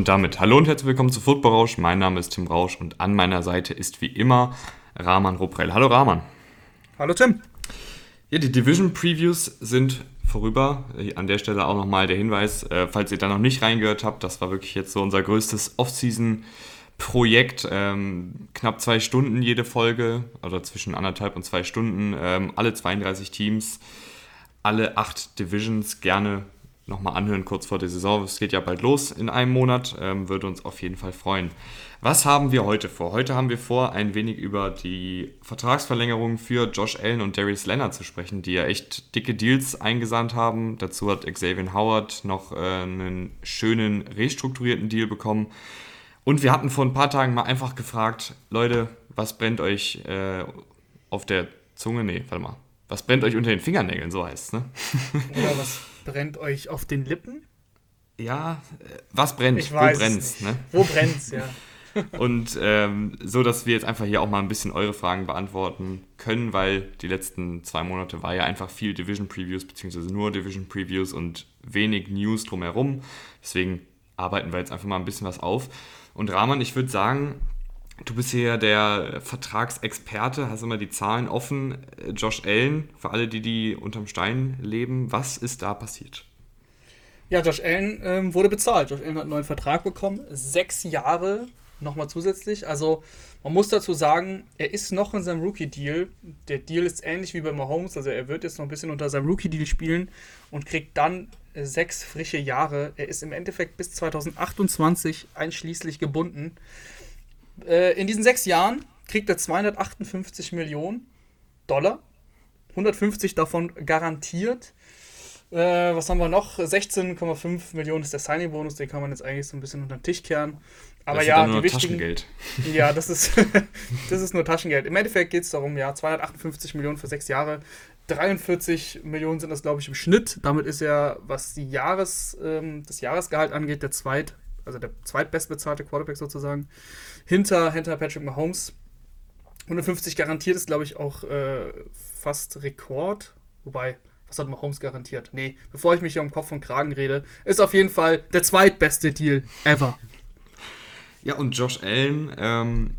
Und damit hallo und herzlich willkommen zu Football Rausch. Mein Name ist Tim Rausch und an meiner Seite ist wie immer Rahman Ruprell. Hallo Rahman. Hallo Tim. Ja, die Division Previews sind vorüber. An der Stelle auch nochmal der Hinweis, äh, falls ihr da noch nicht reingehört habt, das war wirklich jetzt so unser größtes Off-Season-Projekt. Ähm, knapp zwei Stunden jede Folge, oder zwischen anderthalb und zwei Stunden, ähm, alle 32 Teams, alle acht Divisions gerne nochmal anhören kurz vor der Saison. Es geht ja bald los in einem Monat, ähm, würde uns auf jeden Fall freuen. Was haben wir heute vor? Heute haben wir vor, ein wenig über die Vertragsverlängerung für Josh Allen und Darius Leonard zu sprechen, die ja echt dicke Deals eingesandt haben. Dazu hat Xavier Howard noch äh, einen schönen restrukturierten Deal bekommen. Und wir hatten vor ein paar Tagen mal einfach gefragt, Leute, was brennt euch äh, auf der Zunge? Nee, warte mal. Was brennt euch unter den Fingernägeln, so heißt es, ne? Oder was brennt euch auf den Lippen? Ja, äh, was brennt? Ich Wo brennt's? Ne? Wo brennt's, ja. Und ähm, so, dass wir jetzt einfach hier auch mal ein bisschen eure Fragen beantworten können, weil die letzten zwei Monate war ja einfach viel Division Previews, beziehungsweise nur Division Previews und wenig News drumherum. Deswegen arbeiten wir jetzt einfach mal ein bisschen was auf. Und Rahman, ich würde sagen, du bist hier ja der Vertragsexperte, hast immer die Zahlen offen. Josh Allen, für alle, die die unterm Stein leben, was ist da passiert? Ja, Josh Allen ähm, wurde bezahlt. Josh Allen hat einen neuen Vertrag bekommen. Sechs Jahre nochmal zusätzlich. Also man muss dazu sagen, er ist noch in seinem Rookie-Deal. Der Deal ist ähnlich wie bei Mahomes. Also er wird jetzt noch ein bisschen unter seinem Rookie-Deal spielen und kriegt dann sechs frische Jahre. Er ist im Endeffekt bis 2028 einschließlich gebunden. Äh, in diesen sechs Jahren kriegt er 258 Millionen Dollar. 150 davon garantiert. Äh, was haben wir noch? 16,5 Millionen ist der Signing-Bonus, den kann man jetzt eigentlich so ein bisschen unter den Tisch kehren. Aber das ja, ist nur die. Taschengeld. Ja, das ist, das ist nur Taschengeld. Im Endeffekt geht es darum, ja, 258 Millionen für sechs Jahre. 43 Millionen sind das, glaube ich, im Schnitt. Damit ist er, was die Jahres, ähm, das Jahresgehalt angeht, der zweit, also der zweitbestbezahlte Quarterback sozusagen. Hinter, hinter Patrick Mahomes. 150 garantiert ist, glaube ich, auch äh, fast Rekord. Wobei, was hat Mahomes garantiert? Nee, bevor ich mich hier um Kopf und Kragen rede, ist auf jeden Fall der zweitbeste Deal ever. Ja, und Josh Allen, ähm,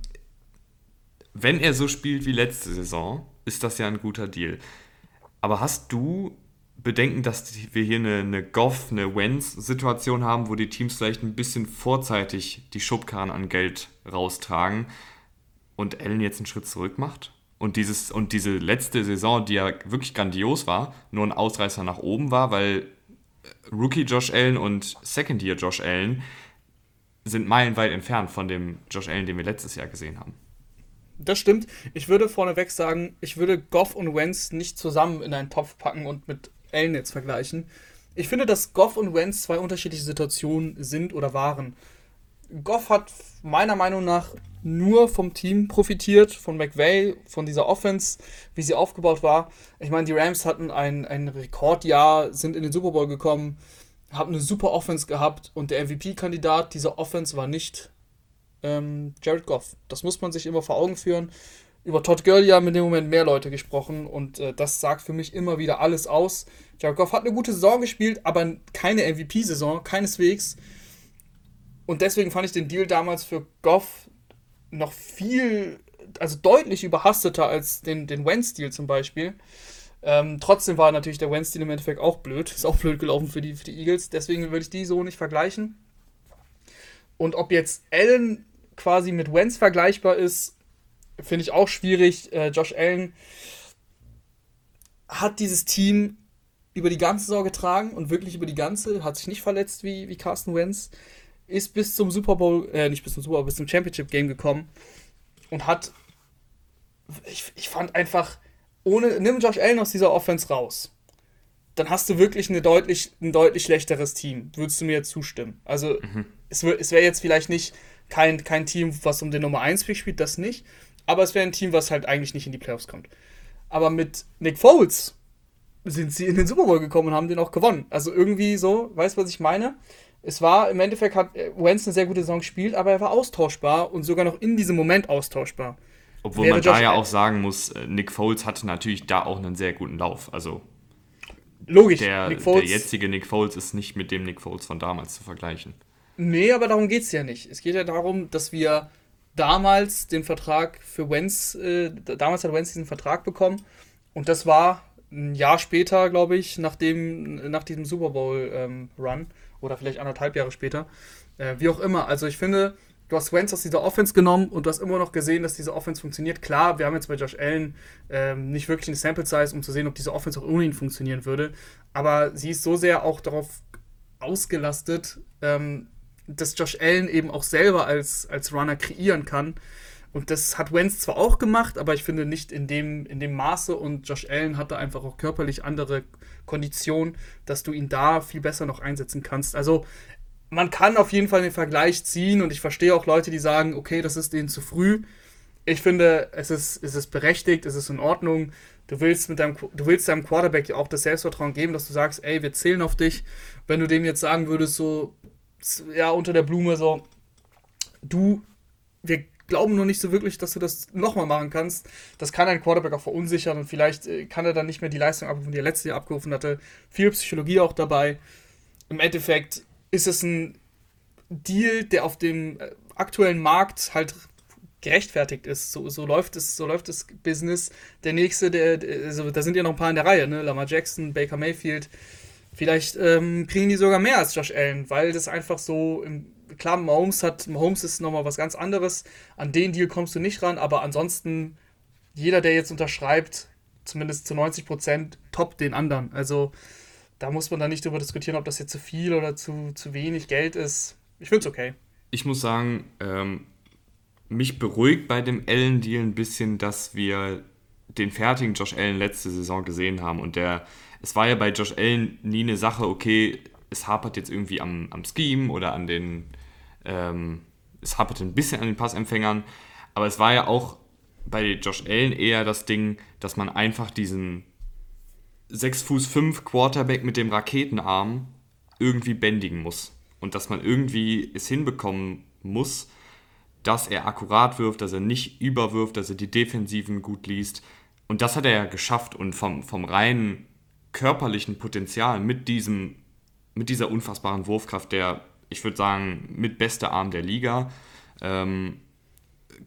wenn er so spielt wie letzte Saison, ist das ja ein guter Deal. Aber hast du Bedenken, dass wir hier eine, eine Goff, eine Wenz-Situation haben, wo die Teams vielleicht ein bisschen vorzeitig die Schubkarren an Geld raustragen und Allen jetzt einen Schritt zurück macht? Und, dieses, und diese letzte Saison, die ja wirklich grandios war, nur ein Ausreißer nach oben war, weil Rookie Josh Allen und Second Year Josh Allen sind meilenweit entfernt von dem Josh Allen, den wir letztes Jahr gesehen haben. Das stimmt. Ich würde vorneweg sagen, ich würde Goff und Wentz nicht zusammen in einen Topf packen und mit Jetzt vergleichen. Ich finde, dass Goff und Wentz zwei unterschiedliche Situationen sind oder waren. Goff hat meiner Meinung nach nur vom Team profitiert, von McVay, von dieser Offense, wie sie aufgebaut war. Ich meine, die Rams hatten ein, ein Rekordjahr, sind in den Super Bowl gekommen, haben eine super Offense gehabt und der MVP-Kandidat dieser Offense war nicht ähm, Jared Goff. Das muss man sich immer vor Augen führen. Über Todd Gurley haben in dem Moment mehr Leute gesprochen und äh, das sagt für mich immer wieder alles aus. Jared Goff hat eine gute Saison gespielt, aber keine MVP-Saison, keineswegs. Und deswegen fand ich den Deal damals für Goff noch viel, also deutlich überhasteter als den, den Wentz-Deal zum Beispiel. Ähm, trotzdem war natürlich der Wentz-Deal im Endeffekt auch blöd. Ist auch blöd gelaufen für die, für die Eagles. Deswegen würde ich die so nicht vergleichen. Und ob jetzt Allen quasi mit Wentz vergleichbar ist, finde ich auch schwierig. Äh, Josh Allen hat dieses Team über die ganze Saison getragen und wirklich über die ganze, hat sich nicht verletzt wie, wie Carsten Wentz, ist bis zum Super Bowl, äh, nicht bis zum Super Bowl, bis zum Championship Game gekommen und hat, ich, ich fand einfach, ohne, nimm Josh Allen aus dieser Offense raus, dann hast du wirklich eine deutlich, ein deutlich schlechteres Team. Würdest du mir zustimmen? Also, mhm. es, es wäre jetzt vielleicht nicht kein, kein Team, was um den Nummer 1 Pick spielt, das nicht. Aber es wäre ein Team, was halt eigentlich nicht in die Playoffs kommt. Aber mit Nick Foles sind sie in den Super Bowl gekommen und haben den auch gewonnen. Also irgendwie so, weißt du, was ich meine? Es war, im Endeffekt hat Wentz eine sehr gute Saison gespielt, aber er war austauschbar und sogar noch in diesem Moment austauschbar. Obwohl Wäre man da ja auch sagen muss, äh, Nick Foles hatte natürlich da auch einen sehr guten Lauf. Also Logisch. Der, der jetzige Nick Foles ist nicht mit dem Nick Foles von damals zu vergleichen. Nee, aber darum geht es ja nicht. Es geht ja darum, dass wir damals den Vertrag für Wenz, äh, damals hat Wenz diesen Vertrag bekommen und das war ein Jahr später, glaube ich, nach, dem, nach diesem Super Bowl-Run ähm, oder vielleicht anderthalb Jahre später. Äh, wie auch immer. Also ich finde, du hast Wentz aus dieser Offense genommen und du hast immer noch gesehen, dass diese Offense funktioniert. Klar, wir haben jetzt bei Josh Allen ähm, nicht wirklich eine Sample Size, um zu sehen, ob diese Offense auch ohne ihn funktionieren würde. Aber sie ist so sehr auch darauf ausgelastet, ähm, dass Josh Allen eben auch selber als, als Runner kreieren kann. Und das hat Wentz zwar auch gemacht, aber ich finde nicht in dem, in dem Maße. Und Josh Allen hatte einfach auch körperlich andere Konditionen, dass du ihn da viel besser noch einsetzen kannst. Also man kann auf jeden Fall den Vergleich ziehen und ich verstehe auch Leute, die sagen, okay, das ist denen zu früh. Ich finde, es ist, es ist berechtigt, es ist in Ordnung. Du willst, mit deinem, du willst deinem Quarterback auch das Selbstvertrauen geben, dass du sagst, ey, wir zählen auf dich. Wenn du dem jetzt sagen würdest, so, ja, unter der Blume, so, du, wir glauben nur nicht so wirklich, dass du das nochmal machen kannst. Das kann ein Quarterback auch verunsichern und vielleicht äh, kann er dann nicht mehr die Leistung abrufen, die er letztes Jahr abgerufen hatte. Viel Psychologie auch dabei. Im Endeffekt ist es ein Deal, der auf dem äh, aktuellen Markt halt gerechtfertigt ist. So, so läuft es, so läuft das Business. Der nächste, der also da sind ja noch ein paar in der Reihe, ne? Lamar Jackson, Baker Mayfield. Vielleicht ähm, kriegen die sogar mehr als Josh Allen, weil das einfach so im, klar, Mahomes hat, Mahomes ist nochmal was ganz anderes. An den Deal kommst du nicht ran, aber ansonsten, jeder, der jetzt unterschreibt, zumindest zu 90 Prozent, top den anderen. Also da muss man dann nicht darüber diskutieren, ob das jetzt zu viel oder zu, zu wenig Geld ist. Ich finde es okay. Ich muss sagen, ähm, mich beruhigt bei dem Allen-Deal ein bisschen, dass wir den fertigen Josh Allen letzte Saison gesehen haben. Und der, es war ja bei Josh Allen nie eine Sache, okay, es hapert jetzt irgendwie am, am Scheme oder an den, ähm, es hapert ein bisschen an den Passempfängern. Aber es war ja auch bei Josh Allen eher das Ding, dass man einfach diesen 6 Fuß 5 Quarterback mit dem Raketenarm irgendwie bändigen muss. Und dass man irgendwie es hinbekommen muss, dass er akkurat wirft, dass er nicht überwirft, dass er die Defensiven gut liest. Und das hat er ja geschafft. Und vom, vom reinen körperlichen Potenzial mit, diesem, mit dieser unfassbaren Wurfkraft, der, ich würde sagen, mit bester Arm der Liga, ähm,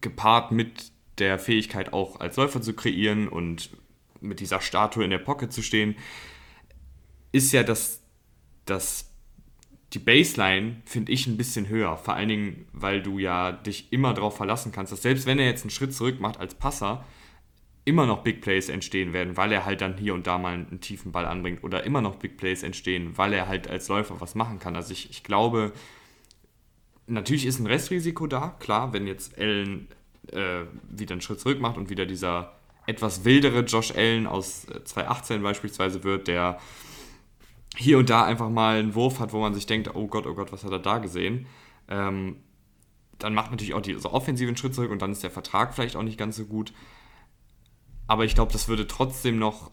gepaart mit der Fähigkeit auch als Läufer zu kreieren und mit dieser Statue in der Pocket zu stehen, ist ja das, das die Baseline finde ich ein bisschen höher. Vor allen Dingen, weil du ja dich immer darauf verlassen kannst, dass selbst wenn er jetzt einen Schritt zurück macht als Passer, immer noch Big Plays entstehen werden, weil er halt dann hier und da mal einen tiefen Ball anbringt oder immer noch Big Plays entstehen, weil er halt als Läufer was machen kann. Also ich, ich glaube, natürlich ist ein Restrisiko da, klar, wenn jetzt Allen äh, wieder einen Schritt zurück macht und wieder dieser etwas wildere Josh Allen aus 2018 äh, beispielsweise wird, der hier und da einfach mal einen Wurf hat, wo man sich denkt, oh Gott, oh Gott, was hat er da gesehen? Ähm, dann macht natürlich auch diese offensiven Schritt zurück und dann ist der Vertrag vielleicht auch nicht ganz so gut. Aber ich glaube, das würde trotzdem noch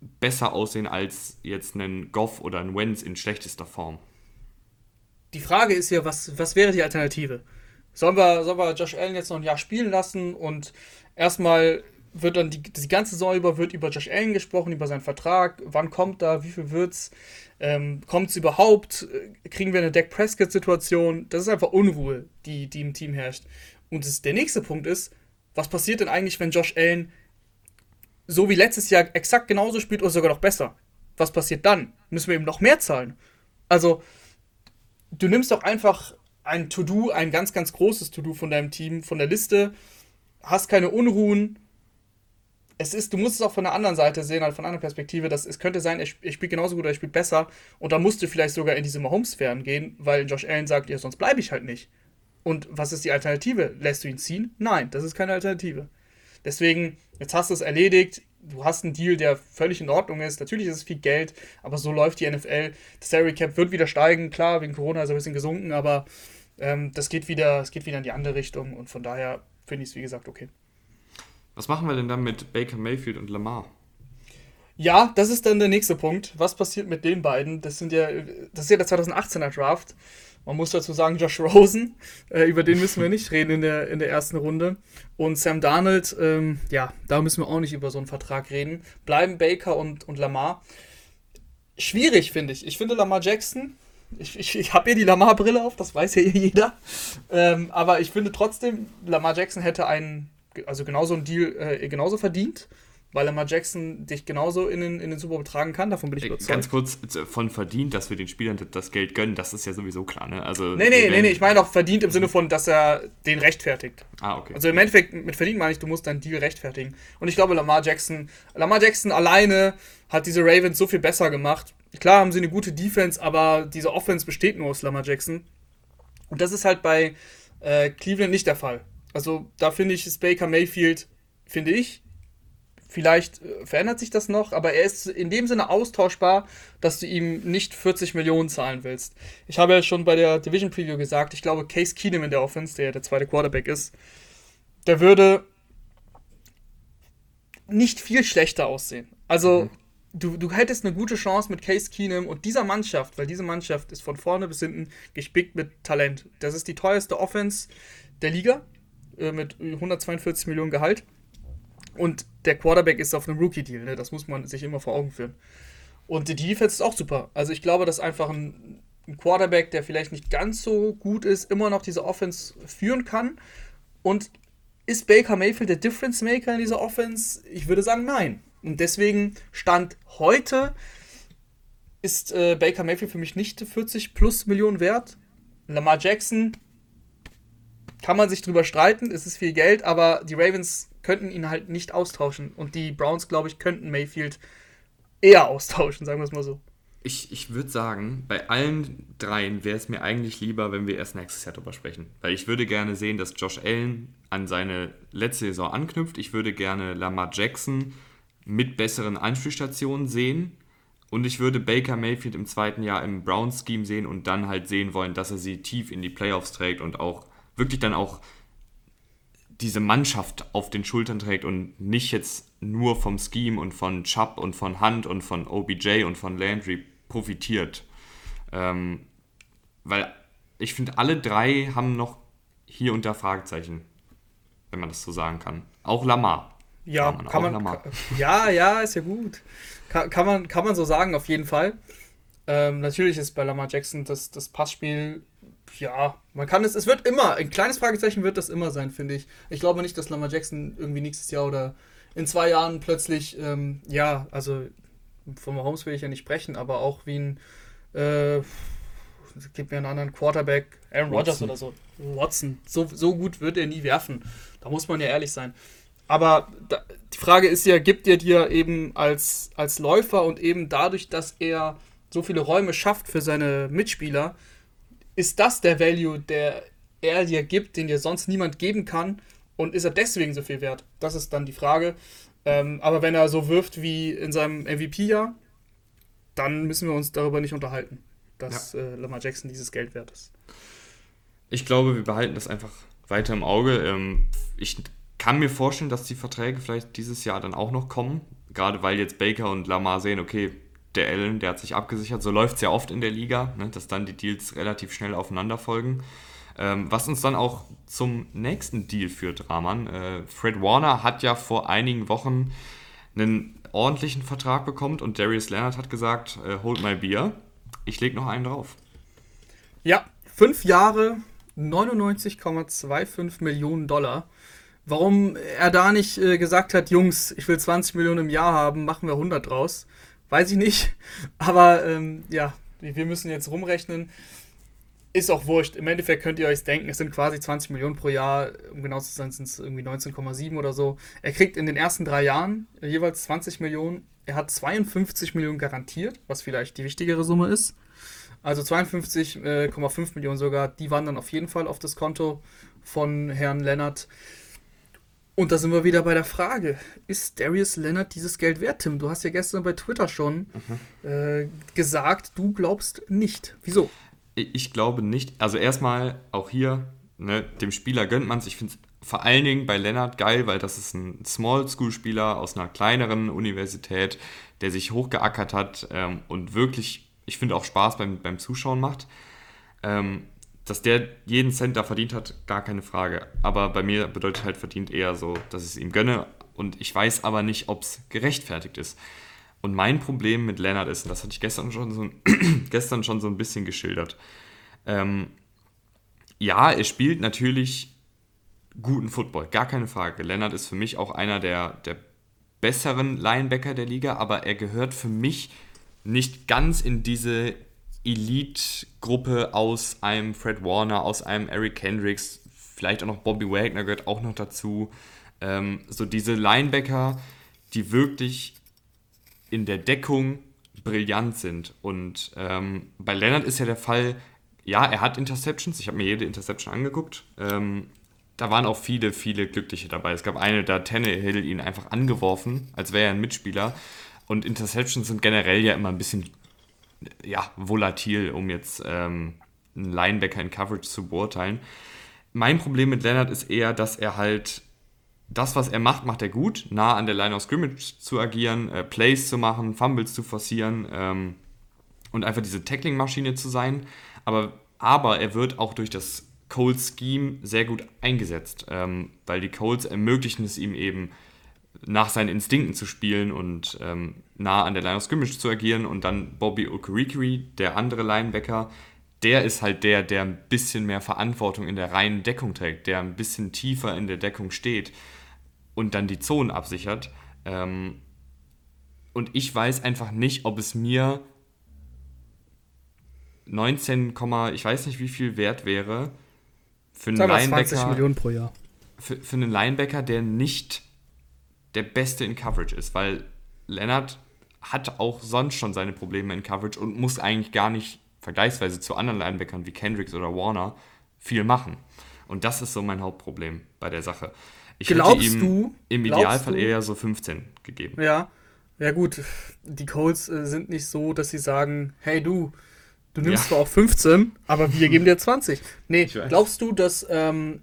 besser aussehen als jetzt einen Goff oder ein Wenz in schlechtester Form. Die Frage ist ja, was, was wäre die Alternative? Sollen wir, sollen wir Josh Allen jetzt noch ein Jahr spielen lassen und erstmal wird dann die, die ganze Saison über wird über Josh Allen gesprochen, über seinen Vertrag, wann kommt da, wie viel wird's, ähm, kommt es überhaupt, kriegen wir eine Dak Prescott-Situation, das ist einfach Unruhe, die, die im Team herrscht. Und das, der nächste Punkt ist, was passiert denn eigentlich, wenn Josh Allen so wie letztes Jahr exakt genauso spielt oder sogar noch besser? Was passiert dann? Müssen wir ihm noch mehr zahlen? Also, du nimmst doch einfach ein To-Do, ein ganz, ganz großes To-Do von deinem Team, von der Liste, hast keine Unruhen, es ist, du musst es auch von der anderen Seite sehen, halt von einer Perspektive, dass es könnte sein, er spielt genauso gut oder er spielt besser und da musst du vielleicht sogar in diese Mahomes-Sphären gehen, weil Josh Allen sagt, ja, sonst bleibe ich halt nicht. Und was ist die Alternative? Lässt du ihn ziehen? Nein, das ist keine Alternative. Deswegen, jetzt hast du es erledigt, du hast einen Deal, der völlig in Ordnung ist. Natürlich ist es viel Geld, aber so läuft die NFL. Das Salary Cap wird wieder steigen, klar, wegen Corona ist er ein bisschen gesunken, aber ähm, das geht wieder, es geht wieder in die andere Richtung und von daher finde ich es, wie gesagt, okay. Was machen wir denn dann mit Baker Mayfield und Lamar? Ja, das ist dann der nächste Punkt. Was passiert mit den beiden? Das sind ja, das ist ja der 2018er Draft. Man muss dazu sagen, Josh Rosen, äh, über den müssen wir nicht reden in der, in der ersten Runde. Und Sam Darnold, ähm, ja, da müssen wir auch nicht über so einen Vertrag reden. Bleiben Baker und, und Lamar. Schwierig, finde ich. Ich finde Lamar Jackson Ich, ich, ich habe hier die Lamar-Brille auf, das weiß ja jeder. Ähm, aber ich finde trotzdem, Lamar Jackson hätte einen, also genauso einen Deal äh, genauso verdient weil Lamar Jackson dich genauso in den, in den Super Bowl tragen kann. Davon bin ich überzeugt. Ganz kurz, von verdient, dass wir den Spielern das Geld gönnen, das ist ja sowieso klar. Ne? Also, nee, nee, nee, nee, ich meine auch verdient im Sinne von, dass er den rechtfertigt. Ah, okay. Also im Endeffekt, mit verdient meine ich, du musst deinen Deal rechtfertigen. Und ich glaube, Lamar Jackson, Lamar Jackson alleine hat diese Ravens so viel besser gemacht. Klar haben sie eine gute Defense, aber diese Offense besteht nur aus Lamar Jackson. Und das ist halt bei äh, Cleveland nicht der Fall. Also da finde ich, ist Baker Mayfield, finde ich, Vielleicht äh, verändert sich das noch, aber er ist in dem Sinne austauschbar, dass du ihm nicht 40 Millionen zahlen willst. Ich habe ja schon bei der Division Preview gesagt, ich glaube, Case Keenum in der Offense, der der zweite Quarterback ist, der würde nicht viel schlechter aussehen. Also, mhm. du, du hättest eine gute Chance mit Case Keenum und dieser Mannschaft, weil diese Mannschaft ist von vorne bis hinten gespickt mit Talent. Das ist die teuerste Offense der Liga äh, mit 142 Millionen Gehalt. Und der Quarterback ist auf einem Rookie-Deal, ne? das muss man sich immer vor Augen führen. Und die Defense ist auch super. Also ich glaube, dass einfach ein, ein Quarterback, der vielleicht nicht ganz so gut ist, immer noch diese Offense führen kann. Und ist Baker Mayfield der Difference Maker in dieser Offense? Ich würde sagen, nein. Und deswegen stand heute ist äh, Baker Mayfield für mich nicht 40 plus Millionen wert. Lamar Jackson kann man sich drüber streiten, es ist viel Geld, aber die Ravens könnten ihn halt nicht austauschen. Und die Browns, glaube ich, könnten Mayfield eher austauschen, sagen wir es mal so. Ich, ich würde sagen, bei allen dreien wäre es mir eigentlich lieber, wenn wir erst nächstes Jahr darüber sprechen. Weil ich würde gerne sehen, dass Josh Allen an seine letzte Saison anknüpft. Ich würde gerne Lamar Jackson mit besseren Anspielstationen sehen. Und ich würde Baker Mayfield im zweiten Jahr im Browns-Scheme sehen und dann halt sehen wollen, dass er sie tief in die Playoffs trägt und auch wirklich dann auch diese Mannschaft auf den Schultern trägt und nicht jetzt nur vom Scheme und von Chubb und von Hunt und von OBJ und von Landry profitiert. Ähm, weil ich finde, alle drei haben noch hier und da Fragezeichen, wenn man das so sagen kann. Auch Lamar. Ja, kann man, kann man Lamar. ja, ja, ist ja gut. Kann, kann, man, kann man so sagen, auf jeden Fall. Ähm, natürlich ist bei Lamar Jackson das, das Passspiel ja, man kann es, es wird immer, ein kleines Fragezeichen wird das immer sein, finde ich. Ich glaube nicht, dass Lamar Jackson irgendwie nächstes Jahr oder in zwei Jahren plötzlich, ähm, ja, also vom Mahomes will ich ja nicht sprechen, aber auch wie ein, äh, gib mir einen anderen Quarterback, Aaron Rodgers oder so. Watson, so, so gut wird er nie werfen. Da muss man ja ehrlich sein. Aber da, die Frage ist ja, gibt er dir eben als, als Läufer und eben dadurch, dass er so viele Räume schafft für seine Mitspieler, ist das der Value, der er dir gibt, den dir sonst niemand geben kann? Und ist er deswegen so viel wert? Das ist dann die Frage. Ähm, aber wenn er so wirft wie in seinem MVP-Jahr, dann müssen wir uns darüber nicht unterhalten, dass ja. äh, Lamar Jackson dieses Geld wert ist. Ich glaube, wir behalten das einfach weiter im Auge. Ähm, ich kann mir vorstellen, dass die Verträge vielleicht dieses Jahr dann auch noch kommen. Gerade weil jetzt Baker und Lamar sehen, okay, der Allen, der hat sich abgesichert. So läuft es ja oft in der Liga, ne, dass dann die Deals relativ schnell aufeinander folgen. Ähm, was uns dann auch zum nächsten Deal führt, Rahman. Äh, Fred Warner hat ja vor einigen Wochen einen ordentlichen Vertrag bekommen und Darius Leonard hat gesagt, äh, hold my beer, ich leg noch einen drauf. Ja, fünf Jahre, 99,25 Millionen Dollar. Warum er da nicht äh, gesagt hat, Jungs, ich will 20 Millionen im Jahr haben, machen wir 100 draus. Weiß ich nicht. Aber ähm, ja, wir müssen jetzt rumrechnen. Ist auch wurscht. Im Endeffekt könnt ihr euch denken, es sind quasi 20 Millionen pro Jahr. Um genau zu sein, sind es irgendwie 19,7 oder so. Er kriegt in den ersten drei Jahren jeweils 20 Millionen. Er hat 52 Millionen garantiert, was vielleicht die wichtigere Summe ist. Also 52,5 äh, Millionen sogar, die wandern auf jeden Fall auf das Konto von Herrn Lennart. Und da sind wir wieder bei der Frage, ist Darius Leonard dieses Geld wert, Tim? Du hast ja gestern bei Twitter schon mhm. äh, gesagt, du glaubst nicht. Wieso? Ich glaube nicht. Also erstmal auch hier, ne, dem Spieler gönnt man es. Ich finde es vor allen Dingen bei Leonard geil, weil das ist ein Small-School-Spieler aus einer kleineren Universität, der sich hochgeackert hat ähm, und wirklich, ich finde auch Spaß beim, beim Zuschauen macht. Ähm, dass der jeden Cent da verdient hat, gar keine Frage. Aber bei mir bedeutet halt verdient eher so, dass ich es ihm gönne und ich weiß aber nicht, ob es gerechtfertigt ist. Und mein Problem mit Leonard ist, und das hatte ich gestern schon so, gestern schon so ein bisschen geschildert, ähm, ja, er spielt natürlich guten Football, gar keine Frage. Leonard ist für mich auch einer der, der besseren Linebacker der Liga, aber er gehört für mich nicht ganz in diese Elite-Gruppe aus einem Fred Warner, aus einem Eric Kendricks, vielleicht auch noch Bobby Wagner gehört auch noch dazu. Ähm, so diese Linebacker, die wirklich in der Deckung brillant sind. Und ähm, bei Leonard ist ja der Fall, ja, er hat Interceptions. Ich habe mir jede Interception angeguckt. Ähm, da waren auch viele, viele Glückliche dabei. Es gab eine, da Tannehill ihn einfach angeworfen, als wäre er ein Mitspieler. Und Interceptions sind generell ja immer ein bisschen ja, volatil, um jetzt ähm, einen Linebacker in Coverage zu beurteilen. Mein Problem mit Leonard ist eher, dass er halt das, was er macht, macht er gut, nah an der Line of Scrimmage zu agieren, äh, Plays zu machen, Fumbles zu forcieren ähm, und einfach diese Tackling-Maschine zu sein. Aber, aber er wird auch durch das Colts Scheme sehr gut eingesetzt, ähm, weil die Colts ermöglichen es ihm eben, nach seinen Instinkten zu spielen und ähm, nah an der Line of Scrimmage zu agieren. Und dann Bobby Okurikiri, der andere Linebacker, der ist halt der, der ein bisschen mehr Verantwortung in der reinen Deckung trägt, der ein bisschen tiefer in der Deckung steht und dann die Zonen absichert. Ähm, und ich weiß einfach nicht, ob es mir 19, ich weiß nicht wie viel wert wäre, für einen Linebacker. 20 Millionen pro Jahr. Für, für einen Linebacker, der nicht der Beste in Coverage ist, weil Leonard hat auch sonst schon seine Probleme in Coverage und muss eigentlich gar nicht vergleichsweise zu anderen Linebackern wie Kendricks oder Warner viel machen. Und das ist so mein Hauptproblem bei der Sache. Ich glaubst hätte ihm du, im Idealfall du, eher so 15 gegeben. Ja, ja gut, die Colts äh, sind nicht so, dass sie sagen, hey du, Du nimmst ja. zwar auch 15, aber wir geben dir 20. Nee, glaubst du, dass ähm,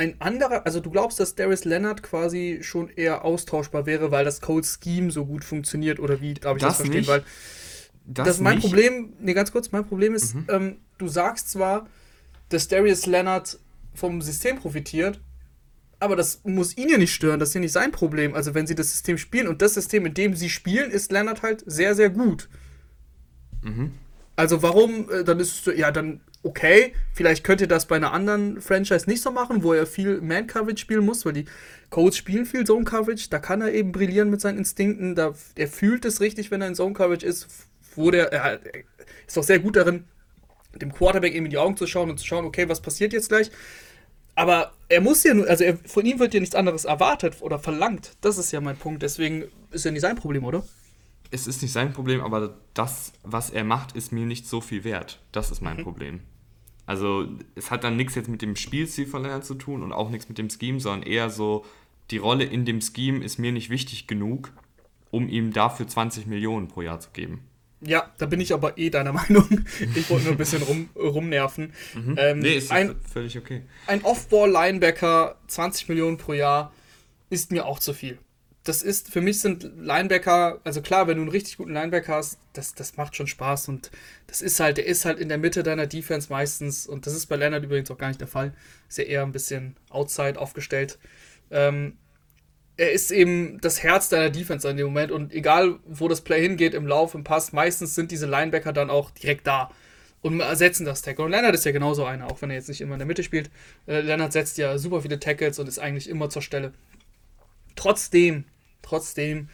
ein anderer, also du glaubst, dass Darius Leonard quasi schon eher austauschbar wäre, weil das Code Scheme so gut funktioniert oder wie darf ich das, das verstehen? Nicht. Weil das, das mein nicht. Problem, nee, ganz kurz, mein Problem ist, mhm. ähm, du sagst zwar, dass Darius Leonard vom System profitiert, aber das muss ihn ja nicht stören, das ist ja nicht sein Problem. Also wenn sie das System spielen und das System, in dem sie spielen, ist Leonard halt sehr, sehr gut. Mhm. Also warum, äh, dann ist es, ja, dann okay, vielleicht könnt ihr das bei einer anderen Franchise nicht so machen, wo er viel Man-Coverage spielen muss, weil die Codes spielen viel Zone-Coverage, da kann er eben brillieren mit seinen Instinkten, da, er fühlt es richtig, wenn er in Zone-Coverage ist, wo der, er ist auch sehr gut darin, dem Quarterback eben in die Augen zu schauen und zu schauen, okay, was passiert jetzt gleich. Aber er muss ja nur, also er, von ihm wird ja nichts anderes erwartet oder verlangt. Das ist ja mein Punkt. Deswegen ist ja nicht sein Problem, oder? Es ist nicht sein Problem, aber das, was er macht, ist mir nicht so viel wert. Das ist mein mhm. Problem. Also es hat dann nichts jetzt mit dem Spielstil von Leonard zu tun und auch nichts mit dem Scheme, sondern eher so, die Rolle in dem Scheme ist mir nicht wichtig genug, um ihm dafür 20 Millionen pro Jahr zu geben. Ja, da bin ich aber eh deiner Meinung. Ich wollte nur ein bisschen rum, rumnerven. Mhm. Ähm, nee, ist ein, völlig okay. Ein Off-Ball-Linebacker, 20 Millionen pro Jahr, ist mir auch zu viel das ist, für mich sind Linebacker, also klar, wenn du einen richtig guten Linebacker hast, das, das macht schon Spaß und das ist halt, der ist halt in der Mitte deiner Defense meistens und das ist bei Leonard übrigens auch gar nicht der Fall. Ist ja eher ein bisschen outside aufgestellt. Ähm, er ist eben das Herz deiner Defense in dem Moment und egal, wo das Play hingeht, im Lauf, im Pass, meistens sind diese Linebacker dann auch direkt da und ersetzen das Tackle. Und Leonard ist ja genauso einer, auch wenn er jetzt nicht immer in der Mitte spielt. Äh, Leonard setzt ja super viele Tackles und ist eigentlich immer zur Stelle. Trotzdem, trotzdem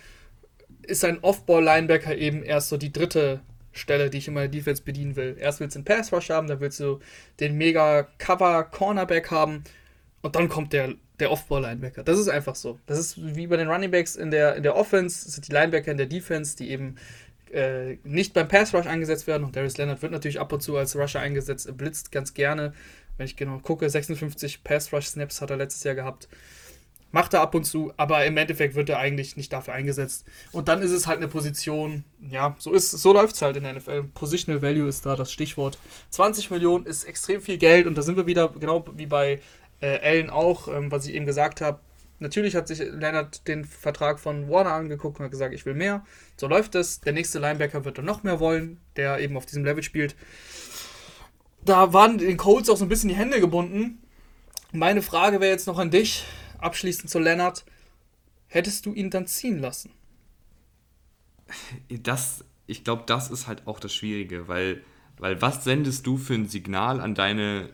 ist ein Off-Ball-Linebacker eben erst so die dritte Stelle, die ich in meiner Defense bedienen will. Erst willst du einen Pass-Rush haben, dann willst du den mega Cover-Cornerback haben und dann kommt der, der Off-Ball-Linebacker. Das ist einfach so. Das ist wie bei den Runningbacks in der, in der Offense, sind die Linebacker in der Defense, die eben äh, nicht beim Pass-Rush eingesetzt werden. Und Darius Leonard wird natürlich ab und zu als Rusher eingesetzt, er blitzt ganz gerne. Wenn ich genau gucke, 56 Pass-Rush-Snaps hat er letztes Jahr gehabt. Macht er ab und zu, aber im Endeffekt wird er eigentlich nicht dafür eingesetzt. Und dann ist es halt eine Position, ja, so so läuft es halt in der NFL. Positional Value ist da das Stichwort. 20 Millionen ist extrem viel Geld und da sind wir wieder, genau wie bei äh, Allen auch, ähm, was ich eben gesagt habe. Natürlich hat sich Leonard den Vertrag von Warner angeguckt und hat gesagt, ich will mehr. So läuft es. Der nächste Linebacker wird dann noch mehr wollen, der eben auf diesem Level spielt. Da waren den Colts auch so ein bisschen die Hände gebunden. Meine Frage wäre jetzt noch an dich abschließend zu Lennart, hättest du ihn dann ziehen lassen? das, ich glaube, das ist halt auch das Schwierige, weil, weil was sendest du für ein Signal an deine,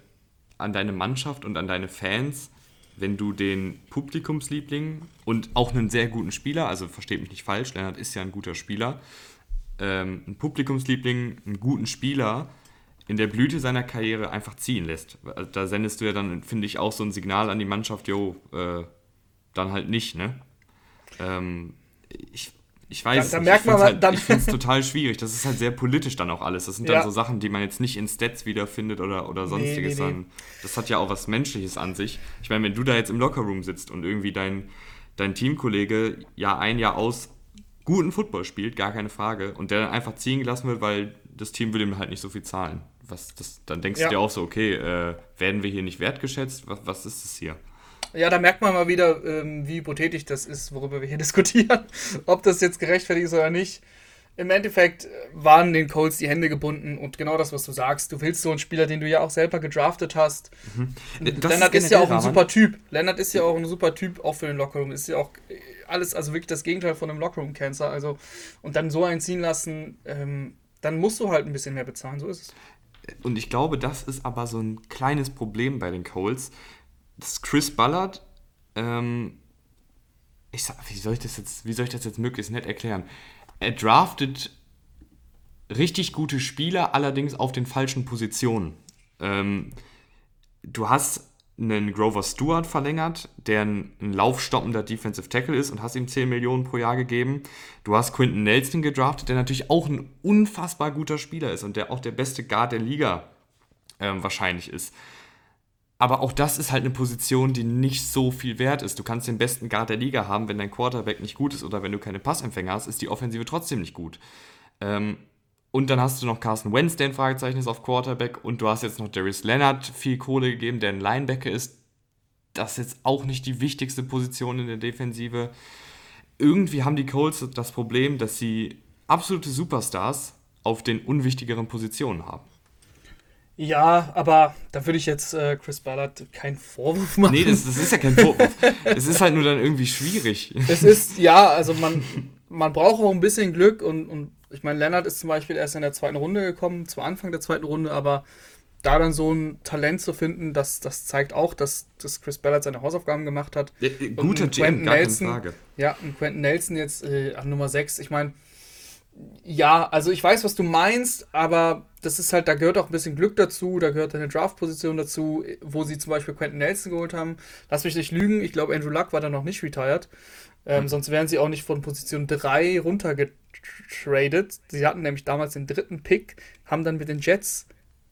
an deine Mannschaft und an deine Fans, wenn du den Publikumsliebling und auch einen sehr guten Spieler, also versteht mich nicht falsch, Lennart ist ja ein guter Spieler, ähm, einen Publikumsliebling, einen guten Spieler in der Blüte seiner Karriere einfach ziehen lässt. Da sendest du ja dann, finde ich, auch so ein Signal an die Mannschaft, jo, äh, dann halt nicht, ne? Ähm, ich, ich weiß, da, da merkt man, halt, ich finde es total schwierig. Das ist halt sehr politisch dann auch alles. Das sind dann ja. so Sachen, die man jetzt nicht in Stats wiederfindet oder, oder sonstiges. Nee, nee, nee. Das hat ja auch was Menschliches an sich. Ich meine, wenn du da jetzt im Lockerroom sitzt und irgendwie dein, dein Teamkollege Jahr ein, Jahr aus guten Football spielt, gar keine Frage, und der dann einfach ziehen gelassen wird, weil das Team will ihm halt nicht so viel zahlen. Was das, dann denkst ja. du dir auch so, okay, äh, werden wir hier nicht wertgeschätzt? Was, was ist das hier? Ja, da merkt man mal wieder, ähm, wie hypothetisch das ist, worüber wir hier diskutieren. Ob das jetzt gerechtfertigt ist oder nicht. Im Endeffekt äh, waren den Colts die Hände gebunden und genau das, was du sagst. Du willst so einen Spieler, den du ja auch selber gedraftet hast. Mhm. Lennart ist, ist ja auch ein super Typ. Lennart ist ja auch ein super Typ, auch für den Lockerroom. Ist ja auch äh, alles, also wirklich das Gegenteil von einem Lockerroom-Cancer. Also, und dann so einen ziehen lassen, ähm, dann musst du halt ein bisschen mehr bezahlen. So ist es. Und ich glaube, das ist aber so ein kleines Problem bei den Colts dass Chris Ballard, ähm, ich sag, wie soll ich das jetzt, wie soll ich das jetzt möglichst nett erklären? Er draftet richtig gute Spieler, allerdings auf den falschen Positionen. Ähm, du hast einen Grover Stewart verlängert, der ein, ein laufstoppender Defensive Tackle ist und hast ihm 10 Millionen pro Jahr gegeben. Du hast Quinton Nelson gedraftet, der natürlich auch ein unfassbar guter Spieler ist und der auch der beste Guard der Liga ähm, wahrscheinlich ist. Aber auch das ist halt eine Position, die nicht so viel wert ist. Du kannst den besten Guard der Liga haben, wenn dein Quarterback nicht gut ist oder wenn du keine Passempfänger hast, ist die Offensive trotzdem nicht gut. Ähm, und dann hast du noch Carson Wentz, der ein Fragezeichen ist auf Quarterback. Und du hast jetzt noch Darius Leonard viel Kohle gegeben, der ein Linebacker ist. Das ist jetzt auch nicht die wichtigste Position in der Defensive. Irgendwie haben die Colts das Problem, dass sie absolute Superstars auf den unwichtigeren Positionen haben. Ja, aber da würde ich jetzt äh, Chris Ballard keinen Vorwurf machen. Nee, das, das ist ja kein Vorwurf. es ist halt nur dann irgendwie schwierig. Es ist, ja, also man, man braucht auch ein bisschen Glück und, und ich meine, Leonard ist zum Beispiel erst in der zweiten Runde gekommen, zu Anfang der zweiten Runde, aber da dann so ein Talent zu finden, das, das zeigt auch, dass, dass Chris Ballard seine Hausaufgaben gemacht hat. Ja, guter GM, gar Nelson, keine Frage. Ja, und Quentin Nelson jetzt äh, an Nummer 6. Ich meine, ja, also ich weiß, was du meinst, aber das ist halt, da gehört auch ein bisschen Glück dazu, da gehört eine Draft-Position dazu, wo sie zum Beispiel Quentin Nelson geholt haben. Lass mich nicht lügen, ich glaube, Andrew Luck war da noch nicht retired. Ähm, mhm. Sonst wären sie auch nicht von Position 3 runtergetradet. Sie hatten nämlich damals den dritten Pick, haben dann mit den Jets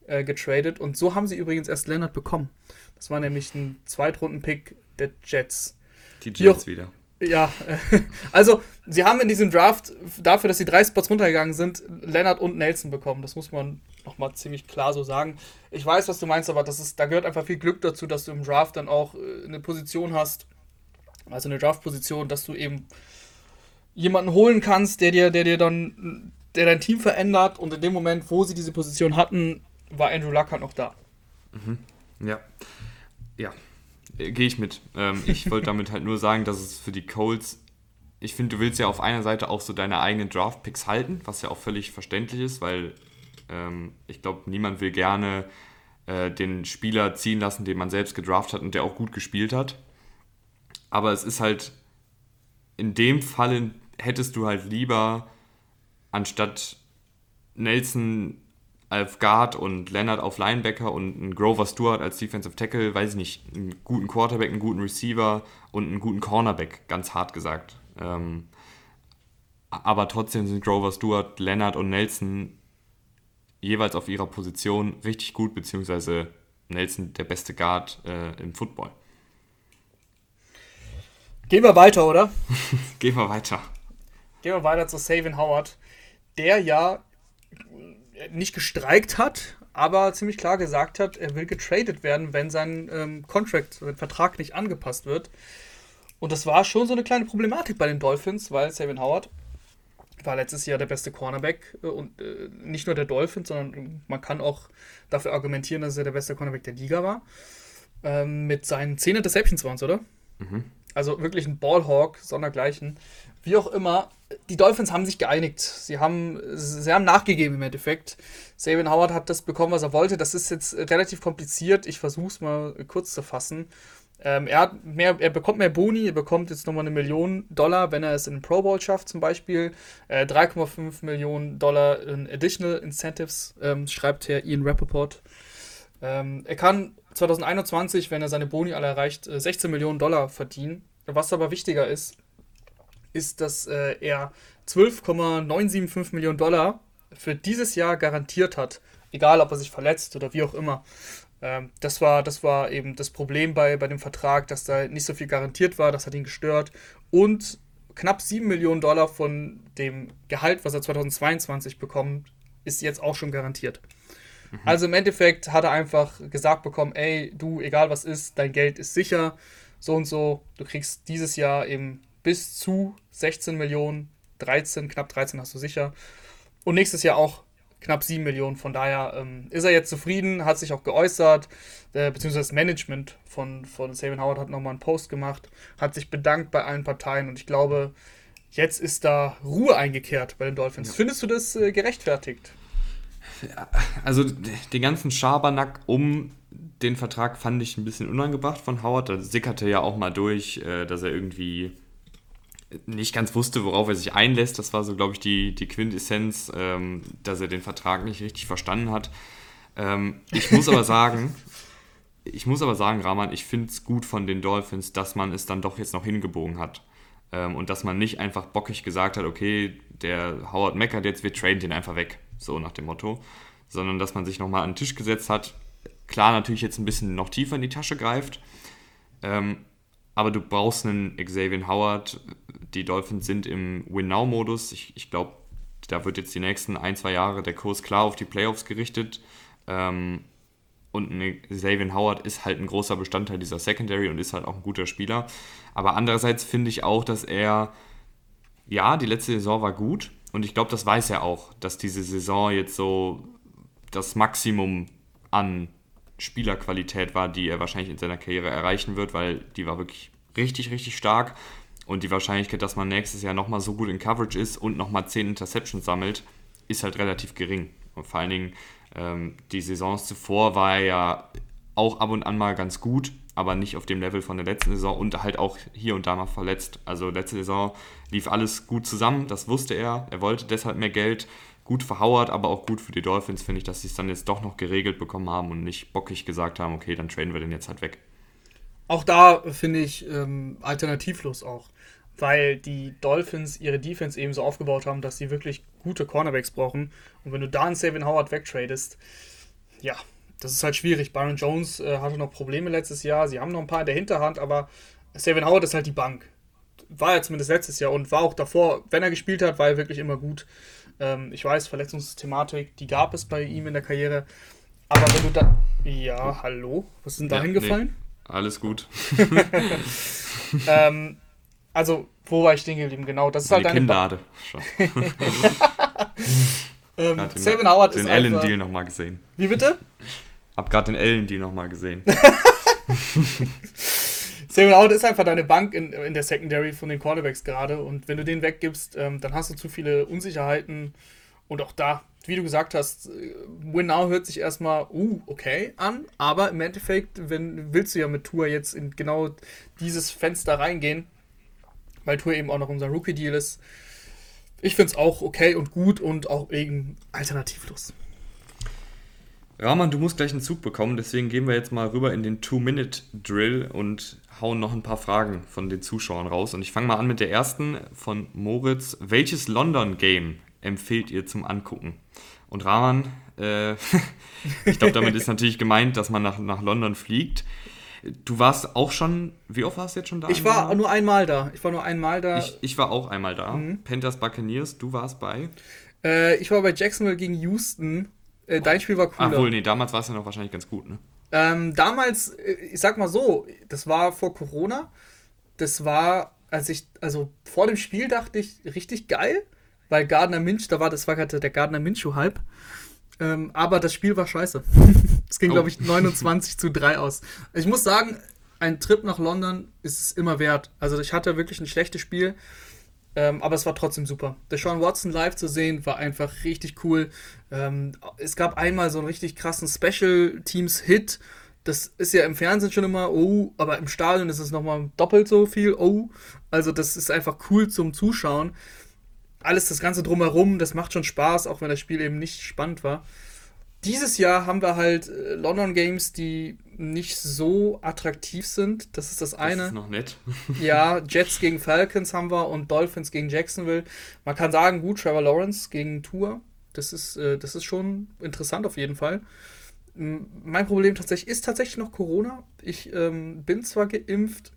äh, getradet und so haben sie übrigens erst Leonard bekommen. Das war nämlich ein Zweitrunden-Pick der Jets. Die Jets wieder. Ja, also sie haben in diesem Draft dafür, dass sie drei Spots runtergegangen sind, Leonard und Nelson bekommen. Das muss man nochmal ziemlich klar so sagen. Ich weiß, was du meinst, aber das ist, da gehört einfach viel Glück dazu, dass du im Draft dann auch äh, eine Position hast, also eine Draft-Position, dass du eben jemanden holen kannst, der dir, der dir dann, der dein Team verändert und in dem Moment, wo sie diese Position hatten, war Andrew Luck halt noch da. Mhm. Ja. Ja. Äh, gehe ich mit. Ähm, ich wollte damit halt nur sagen, dass es für die Colts, ich finde, du willst ja auf einer Seite auch so deine eigenen Draft-Picks halten, was ja auch völlig verständlich ist, weil ähm, ich glaube, niemand will gerne äh, den Spieler ziehen lassen, den man selbst gedraft hat und der auch gut gespielt hat. Aber es ist halt, in dem Fall hättest du halt lieber anstatt Nelson auf Guard und Leonard auf Linebacker und einen Grover Stewart als Defensive Tackle, weiß ich nicht, einen guten Quarterback, einen guten Receiver und einen guten Cornerback, ganz hart gesagt. Ähm, aber trotzdem sind Grover Stewart, Leonard und Nelson jeweils auf ihrer Position richtig gut, beziehungsweise Nelson der beste Guard äh, im Football. Gehen wir weiter, oder? Gehen wir weiter. Gehen wir weiter zu Savin Howard, der ja nicht gestreikt hat, aber ziemlich klar gesagt hat, er will getradet werden, wenn sein ähm, Contract, sein Vertrag nicht angepasst wird. Und das war schon so eine kleine Problematik bei den Dolphins, weil Savin Howard war letztes Jahr der beste Cornerback äh, und äh, nicht nur der Dolphins, sondern man kann auch dafür argumentieren, dass er der beste Cornerback der Liga war. Ähm, mit seinen 10 Interceptions waren es, oder? Mhm. Also wirklich ein Ballhawk, sondergleichen. Wie auch immer, die Dolphins haben sich geeinigt. Sie haben, sie haben nachgegeben im Endeffekt. Saban Howard hat das bekommen, was er wollte. Das ist jetzt relativ kompliziert. Ich versuche es mal kurz zu fassen. Ähm, er, mehr, er bekommt mehr Boni, er bekommt jetzt nochmal eine Million Dollar, wenn er es in den Pro Bowl schafft, zum Beispiel. Äh, 3,5 Millionen Dollar in Additional Incentives, ähm, schreibt Herr Ian Rappaport. Ähm, er kann 2021, wenn er seine Boni alle erreicht, 16 äh, Millionen Dollar verdienen. Was aber wichtiger ist, ist, dass äh, er 12,975 Millionen Dollar für dieses Jahr garantiert hat. Egal, ob er sich verletzt oder wie auch immer. Ähm, das, war, das war eben das Problem bei, bei dem Vertrag, dass da nicht so viel garantiert war. Das hat ihn gestört. Und knapp 7 Millionen Dollar von dem Gehalt, was er 2022 bekommt, ist jetzt auch schon garantiert. Mhm. Also im Endeffekt hat er einfach gesagt bekommen, ey, du, egal was ist, dein Geld ist sicher, so und so, du kriegst dieses Jahr eben bis zu 16 Millionen, 13, knapp 13 hast du sicher. Und nächstes Jahr auch knapp 7 Millionen. Von daher ähm, ist er jetzt zufrieden, hat sich auch geäußert, äh, beziehungsweise das Management von, von Saban Howard hat nochmal einen Post gemacht, hat sich bedankt bei allen Parteien und ich glaube, jetzt ist da Ruhe eingekehrt bei den Dolphins. Ja. Findest du das äh, gerechtfertigt? Also den ganzen Schabernack um den Vertrag fand ich ein bisschen unangebracht von Howard. Da sickerte ja auch mal durch, äh, dass er irgendwie nicht ganz wusste, worauf er sich einlässt. Das war so, glaube ich, die, die Quintessenz, ähm, dass er den Vertrag nicht richtig verstanden hat. Ähm, ich muss aber sagen, ich muss aber sagen, Rahman, ich finde es gut von den Dolphins, dass man es dann doch jetzt noch hingebogen hat. Ähm, und dass man nicht einfach bockig gesagt hat, okay, der Howard meckert jetzt, wir traden den einfach weg. So nach dem Motto. Sondern dass man sich nochmal an den Tisch gesetzt hat. Klar, natürlich jetzt ein bisschen noch tiefer in die Tasche greift. Ähm, aber du brauchst einen Xavier Howard. Die Dolphins sind im Win-Now-Modus. Ich, ich glaube, da wird jetzt die nächsten ein, zwei Jahre der Kurs klar auf die Playoffs gerichtet. Ähm, und Xavier Howard ist halt ein großer Bestandteil dieser Secondary und ist halt auch ein guter Spieler. Aber andererseits finde ich auch, dass er, ja, die letzte Saison war gut. Und ich glaube, das weiß er auch, dass diese Saison jetzt so das Maximum an Spielerqualität war, die er wahrscheinlich in seiner Karriere erreichen wird, weil die war wirklich richtig, richtig stark. Und die Wahrscheinlichkeit, dass man nächstes Jahr nochmal so gut in Coverage ist und nochmal 10 Interceptions sammelt, ist halt relativ gering. Und vor allen Dingen ähm, die Saisons zuvor war er ja auch ab und an mal ganz gut, aber nicht auf dem Level von der letzten Saison und halt auch hier und da mal verletzt. Also letzte Saison lief alles gut zusammen, das wusste er. Er wollte deshalb mehr Geld gut Howard, aber auch gut für die Dolphins, finde ich, dass sie es dann jetzt doch noch geregelt bekommen haben und nicht bockig gesagt haben, okay, dann traden wir den jetzt halt weg. Auch da finde ich ähm, alternativlos auch, weil die Dolphins ihre Defense eben so aufgebaut haben, dass sie wirklich gute Cornerbacks brauchen. Und wenn du da einen Savin Howard wegtradest, ja, das ist halt schwierig. Byron Jones äh, hatte noch Probleme letztes Jahr, sie haben noch ein paar in der Hinterhand, aber Savin Howard ist halt die Bank. War er zumindest letztes Jahr und war auch davor, wenn er gespielt hat, war er wirklich immer gut. Ähm, ich weiß, Verletzungsthematik, die gab es bei ihm in der Karriere. Aber wenn du da. Ja, hallo? Was ist denn da ja, hingefallen? Nee, alles gut. ähm, also, wo war ich stehen geblieben? Genau, das ist halt die Kinnlade. ähm, den, Seven Howard den ist Ellen Deal nochmal gesehen. Wie bitte? Hab gerade den Ellen Deal nochmal gesehen. Samuel Howard ist einfach deine Bank in, in der Secondary von den Quarterbacks gerade. Und wenn du den weggibst, ähm, dann hast du zu viele Unsicherheiten. Und auch da, wie du gesagt hast, äh, Win Now hört sich erstmal, uh, okay an. Aber im Endeffekt, wenn, willst du ja mit Tour jetzt in genau dieses Fenster reingehen, weil Tour eben auch noch unser Rookie-Deal ist. Ich finde es auch okay und gut und auch eben alternativlos. Rahman, du musst gleich einen Zug bekommen, deswegen gehen wir jetzt mal rüber in den Two-Minute-Drill und hauen noch ein paar Fragen von den Zuschauern raus. Und ich fange mal an mit der ersten von Moritz. Welches London-Game empfehlt ihr zum Angucken? Und Rahman, äh, ich glaube, damit ist natürlich gemeint, dass man nach, nach London fliegt. Du warst auch schon, wie oft warst du jetzt schon da? Ich war nur einmal da. Ich war nur einmal da. Ich, ich war auch einmal da. Mhm. Panthers Buccaneers, du warst bei? Äh, ich war bei Jacksonville gegen Houston. Äh, dein Spiel war cooler. Obwohl, nee, damals war es ja noch wahrscheinlich ganz gut, ne? Ähm, damals, äh, ich sag mal so, das war vor Corona. Das war, als ich, also vor dem Spiel dachte ich, richtig geil, weil Gardner Minch, da war das war gerade der Gardner Minshew-Hype. Ähm, aber das Spiel war scheiße. Es ging, oh. glaube ich, 29 zu 3 aus. Ich muss sagen, ein Trip nach London ist es immer wert. Also ich hatte wirklich ein schlechtes Spiel, ähm, aber es war trotzdem super. Der Sean Watson live zu sehen war einfach richtig cool. Ähm, es gab einmal so einen richtig krassen Special Teams Hit. Das ist ja im Fernsehen schon immer, oh, aber im Stadion ist es nochmal doppelt so viel, oh. Also das ist einfach cool zum Zuschauen. Alles das Ganze drumherum, das macht schon Spaß, auch wenn das Spiel eben nicht spannend war. Dieses Jahr haben wir halt äh, London Games, die nicht so attraktiv sind. Das ist das eine. Das ist noch nett. ja, Jets gegen Falcons haben wir und Dolphins gegen Jacksonville. Man kann sagen, gut, Trevor Lawrence gegen Tour. Das ist, äh, das ist schon interessant auf jeden Fall. Mein Problem tatsächlich ist tatsächlich noch Corona. Ich ähm, bin zwar geimpft,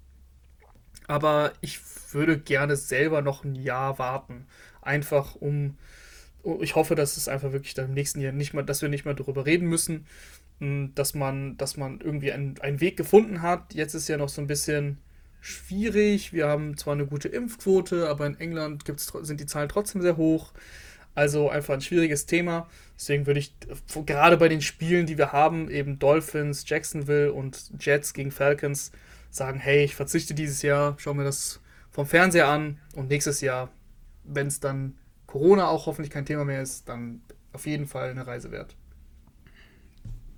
aber ich würde gerne selber noch ein Jahr warten. Einfach um ich hoffe, dass es einfach wirklich dann im nächsten Jahr nicht mehr, dass wir nicht mehr darüber reden müssen, hm, dass man, dass man irgendwie einen, einen Weg gefunden hat. Jetzt ist ja noch so ein bisschen schwierig. Wir haben zwar eine gute Impfquote, aber in England gibt's, sind die Zahlen trotzdem sehr hoch. Also einfach ein schwieriges Thema. Deswegen würde ich gerade bei den Spielen, die wir haben, eben Dolphins, Jacksonville und Jets gegen Falcons, sagen, hey, ich verzichte dieses Jahr, schau mir das vom Fernseher an und nächstes Jahr, wenn es dann Corona auch hoffentlich kein Thema mehr ist, dann auf jeden Fall eine Reise wert.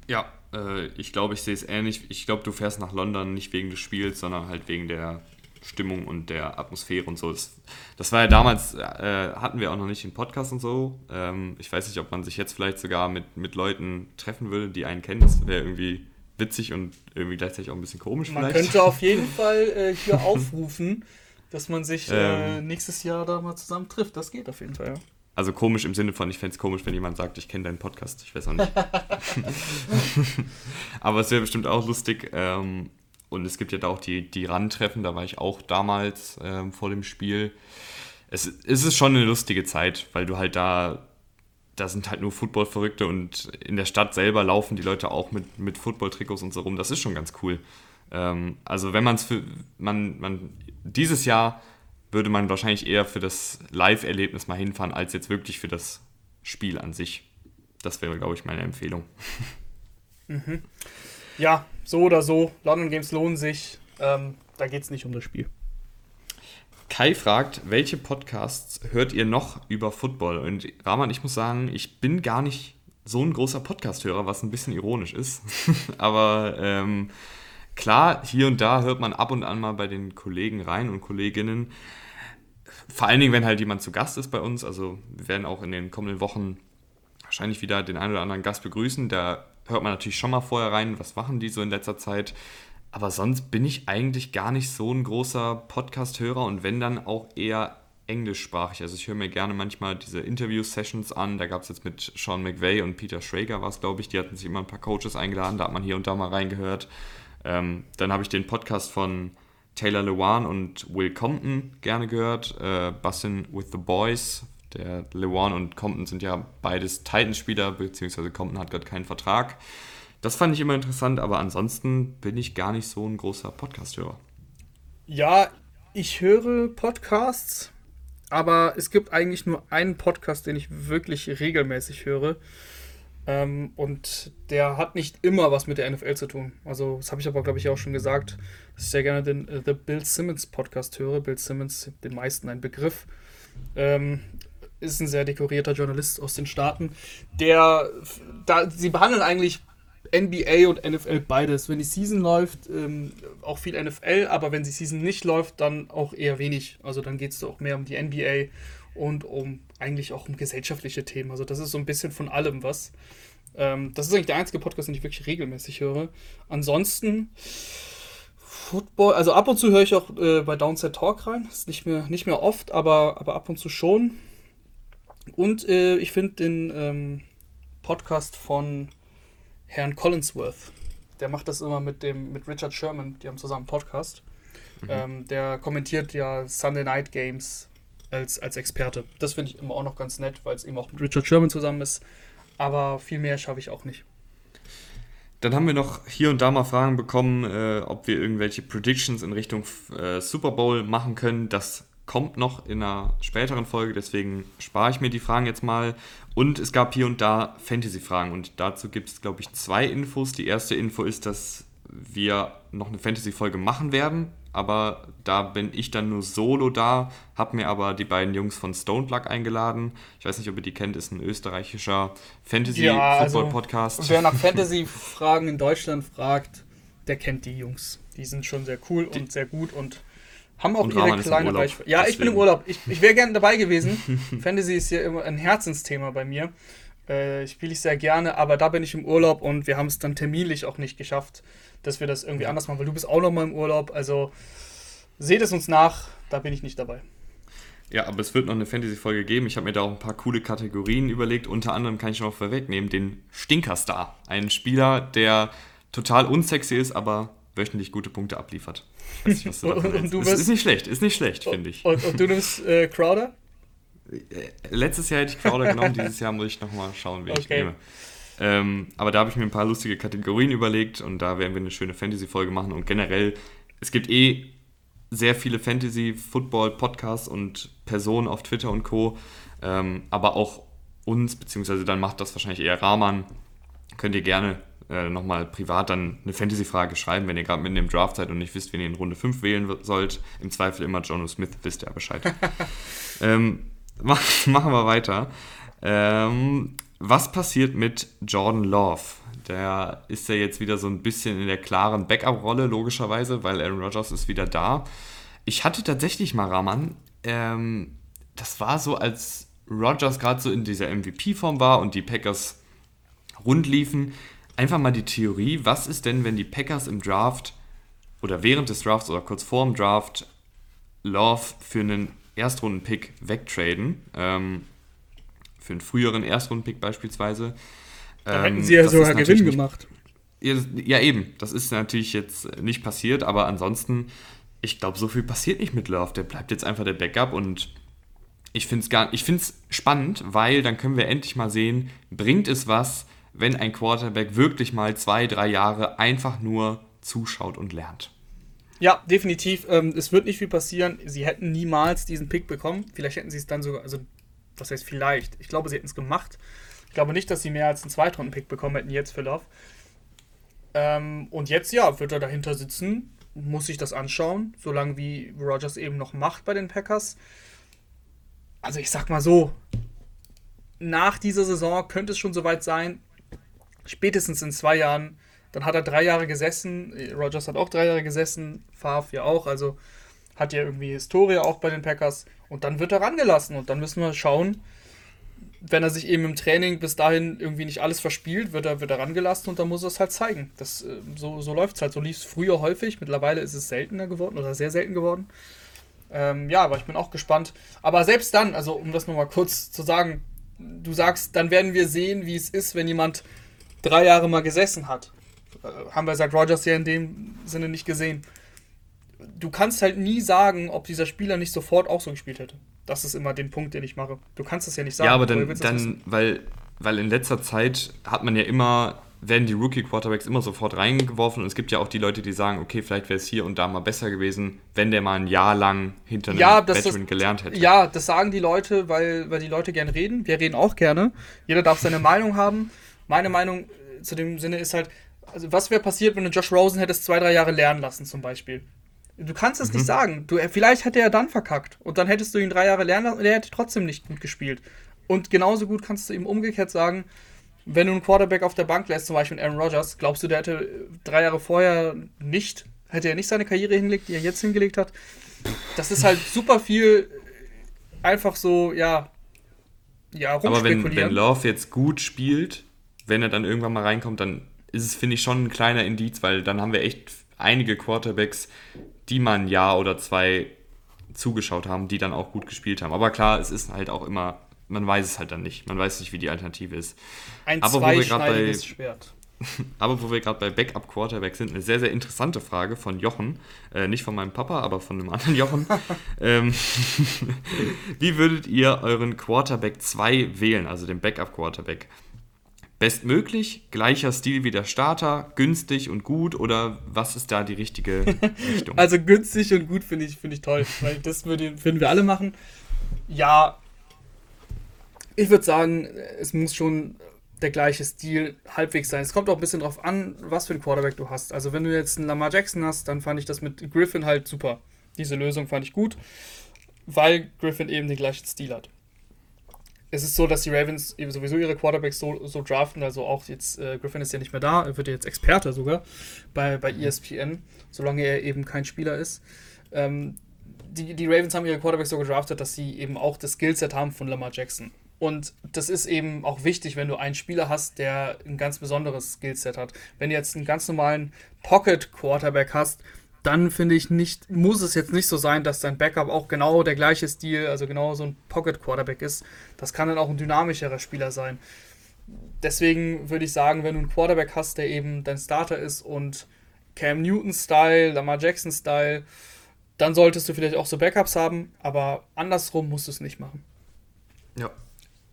Ja, äh, ich glaube, ich sehe es ähnlich. Ich glaube, du fährst nach London nicht wegen des Spiels, sondern halt wegen der Stimmung und der Atmosphäre und so. Das, das war ja damals, äh, hatten wir auch noch nicht den Podcast und so. Ähm, ich weiß nicht, ob man sich jetzt vielleicht sogar mit, mit Leuten treffen würde, die einen kennen. Das wäre irgendwie witzig und irgendwie gleichzeitig auch ein bisschen komisch man vielleicht. Könnte auf jeden Fall äh, hier aufrufen dass man sich äh, ähm, äh, nächstes Jahr da mal zusammen trifft. Das geht auf jeden Fall, ja. Also komisch im Sinne von, ich fände es komisch, wenn jemand sagt, ich kenne deinen Podcast. Ich weiß auch nicht. Aber es wäre bestimmt auch lustig. Ähm, und es gibt ja da auch die, die Randtreffen, da war ich auch damals ähm, vor dem Spiel. Es, es ist schon eine lustige Zeit, weil du halt da, da sind halt nur Football-Verrückte und in der Stadt selber laufen die Leute auch mit, mit Football-Trikots und so rum. Das ist schon ganz cool. Ähm, also wenn man es für, man, man dieses Jahr würde man wahrscheinlich eher für das Live-Erlebnis mal hinfahren, als jetzt wirklich für das Spiel an sich. Das wäre, glaube ich, meine Empfehlung. Mhm. Ja, so oder so, London Games lohnen sich. Ähm, da geht es nicht um das Spiel. Kai fragt, welche Podcasts hört ihr noch über Football? Und Rahman, ich muss sagen, ich bin gar nicht so ein großer Podcast-Hörer, was ein bisschen ironisch ist. Aber ähm, Klar, hier und da hört man ab und an mal bei den Kollegen rein und Kolleginnen. Vor allen Dingen, wenn halt jemand zu Gast ist bei uns. Also wir werden auch in den kommenden Wochen wahrscheinlich wieder den einen oder anderen Gast begrüßen. Da hört man natürlich schon mal vorher rein, was machen die so in letzter Zeit. Aber sonst bin ich eigentlich gar nicht so ein großer Podcast-Hörer und wenn dann auch eher englischsprachig. Also ich höre mir gerne manchmal diese Interview-Sessions an. Da gab es jetzt mit Sean McVay und Peter Schrager was, glaube ich. Die hatten sich immer ein paar Coaches eingeladen. Da hat man hier und da mal reingehört. Ähm, dann habe ich den Podcast von Taylor Lewan und Will Compton gerne gehört. Äh, Bussin' with the Boys. Der Lewan und Compton sind ja beides Titans-Spieler, beziehungsweise Compton hat gerade keinen Vertrag. Das fand ich immer interessant, aber ansonsten bin ich gar nicht so ein großer Podcast-Hörer. Ja, ich höre Podcasts, aber es gibt eigentlich nur einen Podcast, den ich wirklich regelmäßig höre. Ähm, und der hat nicht immer was mit der NFL zu tun. Also, das habe ich aber, glaube ich, auch schon gesagt, dass ich sehr gerne den äh, The Bill Simmons Podcast höre. Bill Simmons, den meisten ein Begriff. Ähm, ist ein sehr dekorierter Journalist aus den Staaten, der, da, sie behandeln eigentlich NBA und NFL beides. Wenn die Season läuft, ähm, auch viel NFL, aber wenn die Season nicht läuft, dann auch eher wenig. Also dann geht es auch mehr um die NBA und um eigentlich auch um gesellschaftliche Themen. Also das ist so ein bisschen von allem was. Ähm, das ist eigentlich der einzige Podcast, den ich wirklich regelmäßig höre. Ansonsten Football, also ab und zu höre ich auch äh, bei Downset Talk rein. Ist nicht mehr, nicht mehr oft, aber, aber ab und zu schon. Und äh, ich finde den ähm, Podcast von Herrn Collinsworth. Der macht das immer mit dem mit Richard Sherman, die haben zusammen einen Podcast. Mhm. Ähm, der kommentiert ja Sunday Night Games als, als Experte. Das finde ich immer auch noch ganz nett, weil es eben auch mit Richard Sherman zusammen ist. Aber viel mehr schaffe ich auch nicht. Dann haben wir noch hier und da mal Fragen bekommen, äh, ob wir irgendwelche Predictions in Richtung äh, Super Bowl machen können. Das kommt noch in einer späteren Folge, deswegen spare ich mir die Fragen jetzt mal. Und es gab hier und da Fantasy-Fragen und dazu gibt es, glaube ich, zwei Infos. Die erste Info ist, dass wir noch eine Fantasy-Folge machen werden, aber da bin ich dann nur solo da, habe mir aber die beiden Jungs von Stone Luck eingeladen. Ich weiß nicht, ob ihr die kennt, ist ein österreichischer Fantasy-Football-Podcast. Ja, also, wer nach Fantasy-Fragen in Deutschland fragt, der kennt die Jungs. Die sind schon sehr cool die, und sehr gut und haben auch und ihre Rahman kleine Reichweite. Ja, deswegen. ich bin im Urlaub. Ich, ich wäre gerne dabei gewesen. Fantasy ist ja immer ein Herzensthema bei mir. Äh, spiele ich sehr gerne, aber da bin ich im Urlaub und wir haben es dann terminlich auch nicht geschafft, dass wir das irgendwie anders machen, weil du bist auch noch mal im Urlaub. Also seht es uns nach, da bin ich nicht dabei. Ja, aber es wird noch eine Fantasy-Folge geben. Ich habe mir da auch ein paar coole Kategorien überlegt. Unter anderem kann ich noch vorwegnehmen, den Stinkerstar. Ein Spieler, der total unsexy ist, aber wöchentlich gute Punkte abliefert. Ich weiß nicht, was du davon und, du ist, ist nicht schlecht, ist nicht schlecht, finde ich. Und, und, du nimmst äh, Crowder? Äh, letztes Jahr hätte ich Crowder genommen, dieses Jahr muss ich nochmal schauen, wie okay. ich nehme. Ähm, aber da habe ich mir ein paar lustige Kategorien überlegt und da werden wir eine schöne Fantasy-Folge machen. Und generell, es gibt eh sehr viele Fantasy-Football-Podcasts und Personen auf Twitter und Co. Ähm, aber auch uns, beziehungsweise dann macht das wahrscheinlich eher Rahman. Könnt ihr gerne äh, nochmal privat dann eine Fantasy-Frage schreiben, wenn ihr gerade mitten im Draft seid und nicht wisst, wen ihr in Runde 5 wählen sollt. Im Zweifel immer Jono Smith, wisst ihr Bescheid. ähm, machen wir weiter. Ähm, was passiert mit Jordan Love? Der ist ja jetzt wieder so ein bisschen in der klaren Backup-Rolle, logischerweise, weil Aaron Rodgers ist wieder da. Ich hatte tatsächlich mal Raman, ähm, das war so, als Rodgers gerade so in dieser MVP-Form war und die Packers rund liefen, einfach mal die Theorie, was ist denn, wenn die Packers im Draft oder während des Drafts oder kurz vor dem Draft Love für einen Erstrunden-Pick wegtraden, ähm, für einen früheren Erstrunden-Pick beispielsweise. Da hätten ähm, sie ja sogar Gewinn nicht, gemacht. Ja, eben. Das ist natürlich jetzt nicht passiert, aber ansonsten, ich glaube, so viel passiert nicht mit Love. Der bleibt jetzt einfach der Backup und ich finde es spannend, weil dann können wir endlich mal sehen, bringt es was, wenn ein Quarterback wirklich mal zwei, drei Jahre einfach nur zuschaut und lernt. Ja, definitiv. Ähm, es wird nicht viel passieren. Sie hätten niemals diesen Pick bekommen. Vielleicht hätten sie es dann sogar, also was heißt vielleicht? Ich glaube, sie hätten es gemacht. Ich glaube nicht, dass sie mehr als einen Zweitrunden-Pick bekommen hätten jetzt für Love. Ähm, und jetzt, ja, wird er dahinter sitzen, muss sich das anschauen, solange wie Rogers eben noch macht bei den Packers. Also ich sag mal so, nach dieser Saison könnte es schon soweit sein, spätestens in zwei Jahren, dann hat er drei Jahre gesessen, Rogers hat auch drei Jahre gesessen, Favre ja auch, also hat ja irgendwie Historie auch bei den Packers und dann wird er rangelassen und dann müssen wir schauen, wenn er sich eben im Training bis dahin irgendwie nicht alles verspielt, wird er, wird er rangelassen und dann muss er es halt zeigen. Das, äh, so so läuft es halt. So lief es früher häufig, mittlerweile ist es seltener geworden oder sehr selten geworden. Ähm, ja, aber ich bin auch gespannt. Aber selbst dann, also um das nochmal kurz zu sagen, du sagst, dann werden wir sehen, wie es ist, wenn jemand drei Jahre mal gesessen hat. Äh, haben wir seit Rogers ja in dem Sinne nicht gesehen. Du kannst halt nie sagen, ob dieser Spieler nicht sofort auch so gespielt hätte. Das ist immer den Punkt, den ich mache. Du kannst das ja nicht sagen. Ja, aber dann, dann weil, weil in letzter Zeit hat man ja immer, werden die Rookie-Quarterbacks immer sofort reingeworfen und es gibt ja auch die Leute, die sagen, okay, vielleicht wäre es hier und da mal besser gewesen, wenn der mal ein Jahr lang hinter einem ja, Veteran das, gelernt hätte. Ja, das sagen die Leute, weil, weil die Leute gerne reden. Wir reden auch gerne. Jeder darf seine Meinung haben. Meine Meinung äh, zu dem Sinne ist halt, also was wäre passiert, wenn du Josh Rosen hättest zwei, drei Jahre lernen lassen, zum Beispiel? Du kannst es mhm. nicht sagen. Du, vielleicht hätte er dann verkackt. Und dann hättest du ihn drei Jahre lernen lassen und er hätte trotzdem nicht gut gespielt. Und genauso gut kannst du ihm umgekehrt sagen, wenn du einen Quarterback auf der Bank lässt, zum Beispiel Aaron Rodgers, glaubst du, der hätte drei Jahre vorher nicht, hätte er nicht seine Karriere hingelegt, die er jetzt hingelegt hat? Das ist halt super viel einfach so, ja, ja, Aber wenn, wenn Love jetzt gut spielt, wenn er dann irgendwann mal reinkommt, dann ist es, finde ich, schon ein kleiner Indiz, weil dann haben wir echt einige Quarterbacks, die man ein Jahr oder zwei zugeschaut haben, die dann auch gut gespielt haben. Aber klar, es ist halt auch immer, man weiß es halt dann nicht. Man weiß nicht, wie die Alternative ist. Ein Aber zweischneidiges Schwert. Aber wo wir gerade bei Backup Quarterback sind, eine sehr, sehr interessante Frage von Jochen. Äh, nicht von meinem Papa, aber von einem anderen Jochen. ähm, wie würdet ihr euren Quarterback 2 wählen, also den Backup Quarterback? Bestmöglich, gleicher Stil wie der Starter, günstig und gut oder was ist da die richtige Richtung? also günstig und gut finde ich, find ich toll, weil das würden wir alle machen. Ja, ich würde sagen, es muss schon der gleiche Stil halbwegs sein. Es kommt auch ein bisschen drauf an, was für ein Quarterback du hast. Also wenn du jetzt einen Lamar Jackson hast, dann fand ich das mit Griffin halt super. Diese Lösung fand ich gut, weil Griffin eben den gleichen Stil hat. Es ist so, dass die Ravens eben sowieso ihre Quarterbacks so, so draften, also auch jetzt, äh, Griffin ist ja nicht mehr da, er wird ja jetzt Experte sogar bei, bei ESPN, solange er eben kein Spieler ist. Ähm, die, die Ravens haben ihre Quarterbacks so gedraftet, dass sie eben auch das Skillset haben von Lamar Jackson. Und das ist eben auch wichtig, wenn du einen Spieler hast, der ein ganz besonderes Skillset hat. Wenn du jetzt einen ganz normalen Pocket Quarterback hast, dann finde ich nicht, muss es jetzt nicht so sein, dass dein Backup auch genau der gleiche Stil, also genau so ein Pocket Quarterback ist. Das kann dann auch ein dynamischerer Spieler sein. Deswegen würde ich sagen, wenn du einen Quarterback hast, der eben dein Starter ist und Cam Newton-Style, Lamar Jackson-Style, dann solltest du vielleicht auch so Backups haben, aber andersrum musst du es nicht machen. Ja,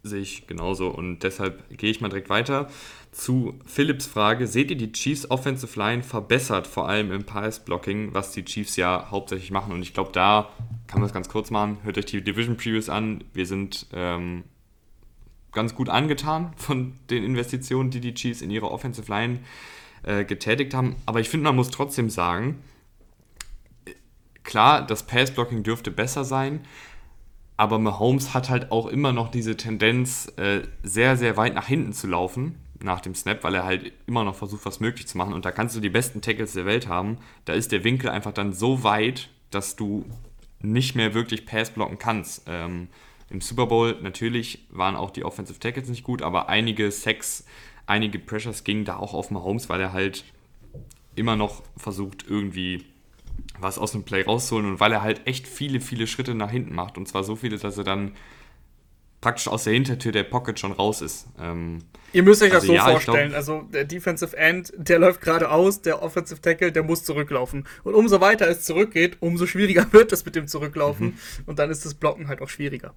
sehe ich genauso und deshalb gehe ich mal direkt weiter zu Philips Frage. Seht ihr die Chiefs Offensive Line verbessert, vor allem im Pass-Blocking, was die Chiefs ja hauptsächlich machen? Und ich glaube, da kann man es ganz kurz machen. Hört euch die Division Previews an. Wir sind ähm, ganz gut angetan von den Investitionen, die die Chiefs in ihre Offensive Line äh, getätigt haben. Aber ich finde, man muss trotzdem sagen, klar, das Pass-Blocking dürfte besser sein, aber Mahomes hat halt auch immer noch diese Tendenz, äh, sehr, sehr weit nach hinten zu laufen nach dem Snap, weil er halt immer noch versucht, was möglich zu machen. Und da kannst du die besten Tackles der Welt haben. Da ist der Winkel einfach dann so weit, dass du nicht mehr wirklich Pass blocken kannst. Ähm, Im Super Bowl natürlich waren auch die Offensive Tackles nicht gut, aber einige Sacks, einige Pressures gingen da auch auf Mahomes, weil er halt immer noch versucht, irgendwie was aus dem Play rauszuholen und weil er halt echt viele, viele Schritte nach hinten macht. Und zwar so viele, dass er dann praktisch aus der Hintertür der Pocket schon raus ist. Ähm, Ihr müsst euch also das so ja, vorstellen. Glaub, also der Defensive End, der läuft geradeaus, der Offensive Tackle, der muss zurücklaufen. Und umso weiter es zurückgeht, umso schwieriger wird es mit dem Zurücklaufen. Mhm. Und dann ist das Blocken halt auch schwieriger.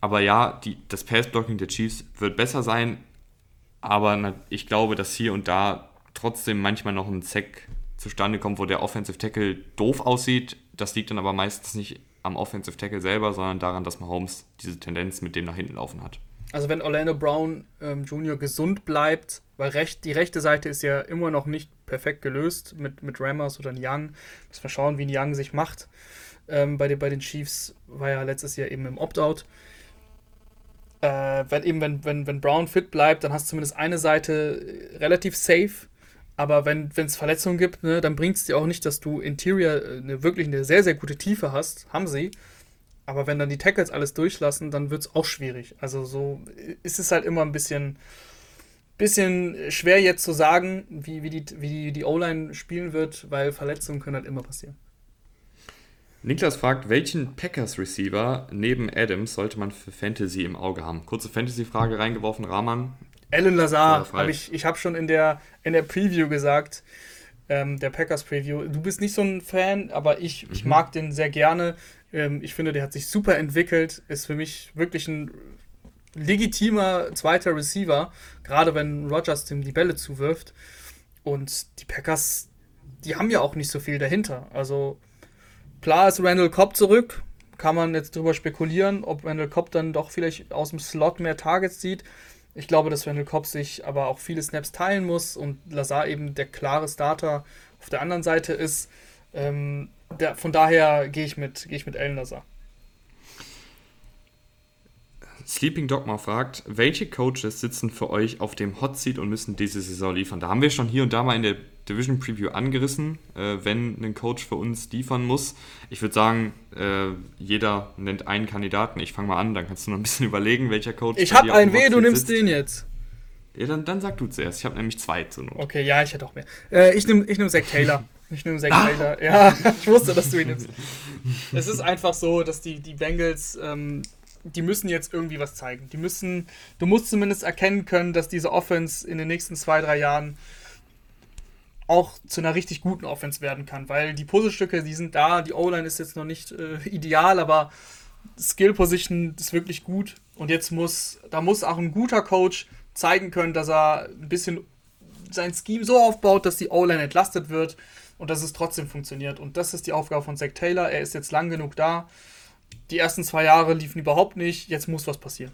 Aber ja, die, das Pass-Blocking der Chiefs wird besser sein. Aber ich glaube, dass hier und da trotzdem manchmal noch ein Sack zustande kommt, wo der Offensive Tackle doof aussieht. Das liegt dann aber meistens nicht am Offensive Tackle selber, sondern daran, dass Mahomes diese Tendenz mit dem nach hinten laufen hat. Also wenn Orlando Brown ähm, Jr. gesund bleibt, weil recht, die rechte Seite ist ja immer noch nicht perfekt gelöst mit, mit Rammers oder Young. Müssen wir schauen, wie ein Young sich macht. Ähm, bei, den, bei den Chiefs war ja letztes Jahr eben im Opt-out. Äh, wenn eben, wenn, wenn, wenn Brown fit bleibt, dann hast du zumindest eine Seite relativ safe aber wenn es Verletzungen gibt, ne, dann bringt es dir auch nicht, dass du Interior eine, äh, wirklich eine sehr, sehr gute Tiefe hast. Haben sie. Aber wenn dann die Tackles alles durchlassen, dann wird es auch schwierig. Also so ist es halt immer ein bisschen, bisschen schwer jetzt zu sagen, wie, wie die, wie die, die O-Line spielen wird, weil Verletzungen können halt immer passieren. Niklas fragt, welchen Packers-Receiver neben Adams sollte man für Fantasy im Auge haben? Kurze Fantasy-Frage reingeworfen, Rahman. Alan Lazar, hab ich, ich habe schon in der, in der Preview gesagt, ähm, der Packers Preview. Du bist nicht so ein Fan, aber ich, mhm. ich mag den sehr gerne. Ähm, ich finde, der hat sich super entwickelt, ist für mich wirklich ein legitimer zweiter Receiver, gerade wenn Rogers dem die Bälle zuwirft. Und die Packers, die haben ja auch nicht so viel dahinter. Also klar ist Randall Cobb zurück, kann man jetzt drüber spekulieren, ob Randall Cobb dann doch vielleicht aus dem Slot mehr Targets sieht. Ich glaube, dass Randall Cobb sich aber auch viele Snaps teilen muss und Lazar eben der klare Starter auf der anderen Seite ist. Ähm, der, von daher gehe ich mit, gehe ich mit Alan Lazar. Sleeping Dogma fragt, welche Coaches sitzen für euch auf dem Hot Seat und müssen diese Saison liefern? Da haben wir schon hier und da mal in der Division Preview angerissen, äh, wenn ein Coach für uns liefern muss. Ich würde sagen, äh, jeder nennt einen Kandidaten. Ich fange mal an, dann kannst du noch ein bisschen überlegen, welcher Coach. Ich habe einen weh, du nimmst sitzt. den jetzt. Ja, dann, dann sag du zuerst. Ich habe nämlich zwei zu Not. Okay, ja, ich hätte auch mehr. Äh, ich nehme ich nehm Zach Taylor. Ich nehme Zach ah. Taylor. Ja, ich wusste, dass du ihn nimmst. es ist einfach so, dass die, die Bengals, ähm, die müssen jetzt irgendwie was zeigen. Die müssen, du musst zumindest erkennen können, dass diese Offense in den nächsten zwei, drei Jahren auch zu einer richtig guten Offense werden kann, weil die Puzzlestücke, die sind da, die O-Line ist jetzt noch nicht äh, ideal, aber Skill Position ist wirklich gut und jetzt muss, da muss auch ein guter Coach zeigen können, dass er ein bisschen sein Scheme so aufbaut, dass die O-Line entlastet wird und dass es trotzdem funktioniert. Und das ist die Aufgabe von Zach Taylor. Er ist jetzt lang genug da. Die ersten zwei Jahre liefen überhaupt nicht. Jetzt muss was passieren.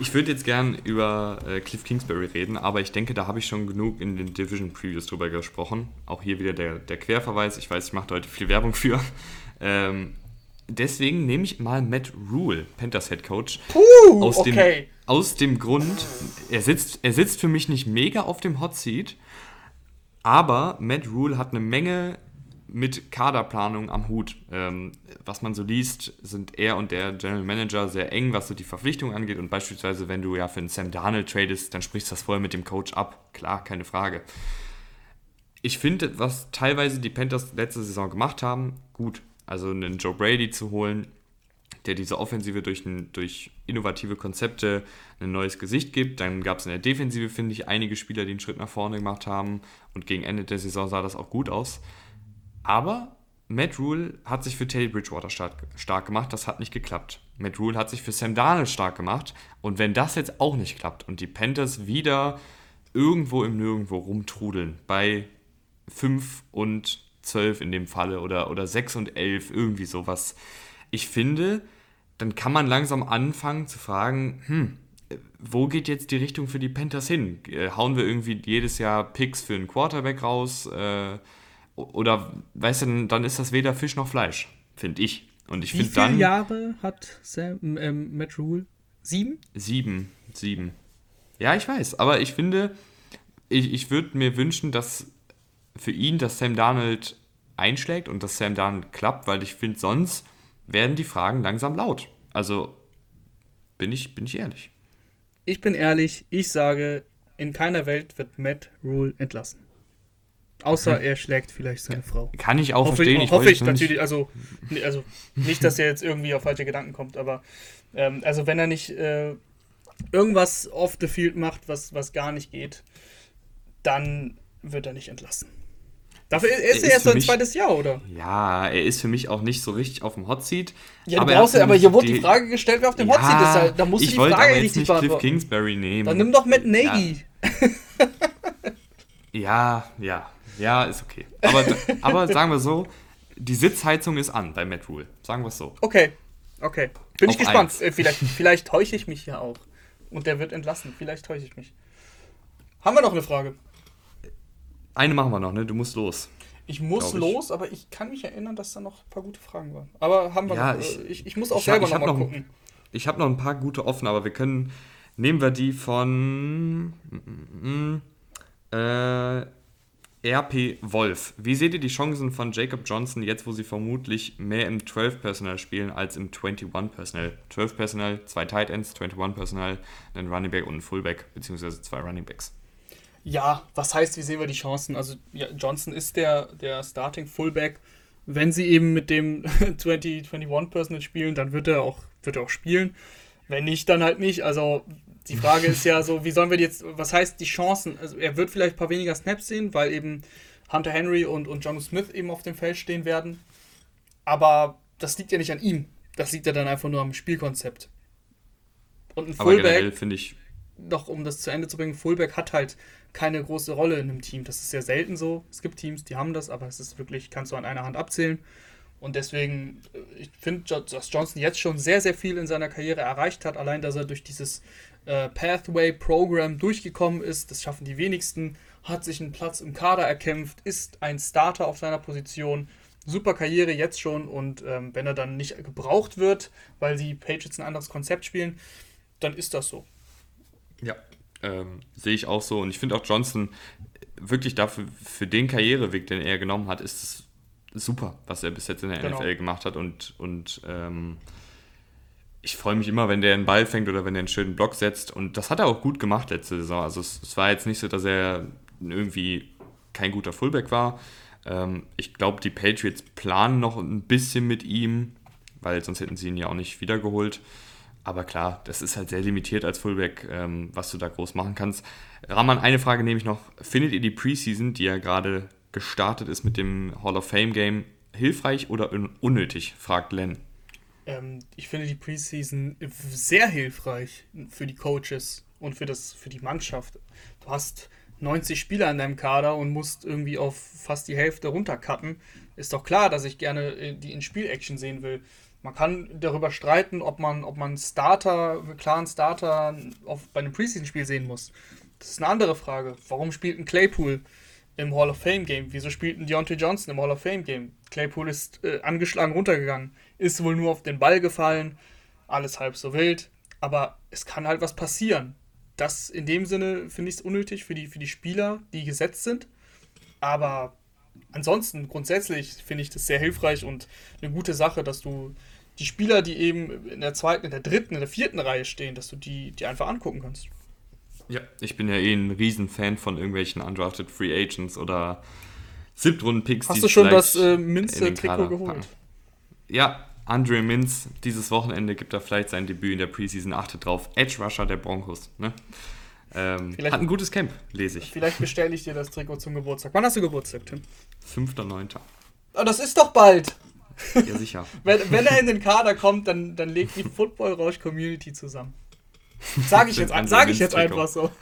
Ich würde jetzt gern über äh, Cliff Kingsbury reden, aber ich denke, da habe ich schon genug in den Division Previews drüber gesprochen. Auch hier wieder der, der Querverweis. Ich weiß, ich mache heute viel Werbung für. Ähm, deswegen nehme ich mal Matt Rule, Panthers Head Coach. Puh, aus, dem, okay. aus dem Grund, er sitzt, er sitzt für mich nicht mega auf dem Hot Seat, aber Matt Rule hat eine Menge mit Kaderplanung am Hut. Ähm, was man so liest, sind er und der General Manager sehr eng, was so die Verpflichtung angeht. Und beispielsweise, wenn du ja für einen Sam Darnold tradest, dann sprichst du das vorher mit dem Coach ab. Klar, keine Frage. Ich finde, was teilweise die Panthers letzte Saison gemacht haben, gut. Also einen Joe Brady zu holen, der diese Offensive durch, ein, durch innovative Konzepte ein neues Gesicht gibt. Dann gab es in der Defensive, finde ich, einige Spieler, die einen Schritt nach vorne gemacht haben. Und gegen Ende der Saison sah das auch gut aus. Aber Matt Rule hat sich für Teddy Bridgewater stark, stark gemacht, das hat nicht geklappt. Matt Rule hat sich für Sam Darnold stark gemacht und wenn das jetzt auch nicht klappt und die Panthers wieder irgendwo im Nirgendwo rumtrudeln, bei 5 und 12 in dem Falle oder, oder 6 und 11, irgendwie sowas, ich finde, dann kann man langsam anfangen zu fragen, hm, wo geht jetzt die Richtung für die Panthers hin? Äh, hauen wir irgendwie jedes Jahr Picks für einen Quarterback raus? Äh, oder, weißt du, dann ist das weder Fisch noch Fleisch, finde ich. Und ich finde dann. Wie viele Jahre hat Sam, ähm, Matt Rule? Sieben? Sieben, sieben. Ja, ich weiß, aber ich finde, ich, ich würde mir wünschen, dass für ihn, dass Sam Darnold einschlägt und dass Sam Darnold klappt, weil ich finde, sonst werden die Fragen langsam laut. Also bin ich, bin ich ehrlich. Ich bin ehrlich, ich sage, in keiner Welt wird Matt Rule entlassen. Außer er schlägt vielleicht seine Frau. Kann ich auch hoffe verstehen. Ich, hoffe ich natürlich, also, also nicht, dass er jetzt irgendwie auf falsche Gedanken kommt, aber ähm, also wenn er nicht äh, irgendwas off the field macht, was, was gar nicht geht, dann wird er nicht entlassen. Dafür ist er, ist er erst so ein zweites Jahr, oder? Ja, er ist für mich auch nicht so richtig auf dem Hot Seat. Ja, aber, brauchst, aber hier wurde die, Frage gestellt, wer auf dem ja, Hot Seat ist. Halt, da musst du die Frage richtig nicht beantworten. Cliff Kingsbury nehmen. Dann nimm doch Matt Nagy. Ja, ja, ja. Ja, ist okay. Aber, aber sagen wir so, die Sitzheizung ist an bei Matt Rule. Sagen wir es so. Okay, okay. Bin Auf ich gespannt. Äh, vielleicht, vielleicht täusche ich mich ja auch. Und der wird entlassen. Vielleicht täusche ich mich. Haben wir noch eine Frage? Eine machen wir noch, ne? Du musst los. Ich muss ich. los, aber ich kann mich erinnern, dass da noch ein paar gute Fragen waren. Aber haben wir ja, noch. Ich, äh, ich, ich muss auch ich selber hab, noch mal gucken. Ich habe noch ein paar gute offen, aber wir können. Nehmen wir die von. Äh, RP Wolf. Wie seht ihr die Chancen von Jacob Johnson jetzt, wo sie vermutlich mehr im 12 Personal spielen als im 21 Personal? 12 Personal, zwei Tight Ends, 21 Personal, ein Running Back und ein Fullback, beziehungsweise zwei Running Backs. Ja, was heißt, wie sehen wir die Chancen? Also ja, Johnson ist der, der Starting Fullback. Wenn sie eben mit dem 20, 21 Personal spielen, dann wird er auch, wird er auch spielen. Wenn nicht, dann halt nicht. Also die Frage ist ja so, wie sollen wir jetzt, was heißt die Chancen? Also er wird vielleicht ein paar weniger Snaps sehen, weil eben Hunter Henry und, und John Smith eben auf dem Feld stehen werden. Aber das liegt ja nicht an ihm. Das liegt ja dann einfach nur am Spielkonzept. Und ein Fullback, finde ich. Noch um das zu Ende zu bringen, Fullback hat halt keine große Rolle in einem Team. Das ist sehr selten so. Es gibt Teams, die haben das, aber es ist wirklich, kannst du an einer Hand abzählen. Und deswegen, äh, ich finde, dass Johnson jetzt schon sehr, sehr viel in seiner Karriere erreicht hat. Allein, dass er durch dieses äh, Pathway-Programm durchgekommen ist, das schaffen die wenigsten, hat sich einen Platz im Kader erkämpft, ist ein Starter auf seiner Position. Super Karriere jetzt schon und ähm, wenn er dann nicht gebraucht wird, weil die Patriots ein anderes Konzept spielen, dann ist das so. Ja, ähm, sehe ich auch so. Und ich finde auch Johnson wirklich dafür, für den Karriereweg, den er genommen hat, ist es super, was er bis jetzt in der genau. NFL gemacht hat. Und, und ähm, ich freue mich immer, wenn der einen Ball fängt oder wenn er einen schönen Block setzt. Und das hat er auch gut gemacht letzte Saison. Also es, es war jetzt nicht so, dass er irgendwie kein guter Fullback war. Ähm, ich glaube, die Patriots planen noch ein bisschen mit ihm, weil sonst hätten sie ihn ja auch nicht wiedergeholt. Aber klar, das ist halt sehr limitiert als Fullback, ähm, was du da groß machen kannst. Rahman, eine Frage nehme ich noch. Findet ihr die Preseason, die ja gerade gestartet ist mit dem Hall of Fame Game, hilfreich oder unnötig? fragt Len. Ähm, ich finde die Preseason sehr hilfreich für die Coaches und für, das, für die Mannschaft. Du hast 90 Spieler in deinem Kader und musst irgendwie auf fast die Hälfte runtercutten. Ist doch klar, dass ich gerne äh, die in Spiel-Action sehen will. Man kann darüber streiten, ob man, ob man Starter, einen klaren Starter auf, bei einem Preseason-Spiel sehen muss. Das ist eine andere Frage. Warum spielt ein Claypool im Hall of Fame Game? Wieso spielt ein Deontay Johnson im Hall of Fame Game? Claypool ist äh, angeschlagen runtergegangen, ist wohl nur auf den Ball gefallen, alles halb so wild, aber es kann halt was passieren. Das in dem Sinne finde ich es unnötig für die, für die Spieler, die gesetzt sind. Aber ansonsten grundsätzlich finde ich das sehr hilfreich und eine gute Sache, dass du die Spieler, die eben in der zweiten, in der dritten, in der vierten Reihe stehen, dass du die, die einfach angucken kannst. Ja, ich bin ja eh ein Riesenfan von irgendwelchen undrafted Free Agents oder Siebtrunden-Picks. Hast du schon das äh, Minze-Trikot geholt? Packen. Ja, Andre Minz, dieses Wochenende gibt er vielleicht sein Debüt in der Preseason. Achtet drauf. Edge Rusher der Broncos. Ne? Ähm, hat ein gutes Camp, lese ich. Vielleicht bestelle ich dir das Trikot zum Geburtstag. Wann hast du Geburtstag, Tim? 5.9. Oh, das ist doch bald. Ja, sicher. wenn, wenn er in den Kader kommt, dann, dann legt die Football Rausch Community zusammen. Sag ich jetzt, sag ich jetzt einfach so.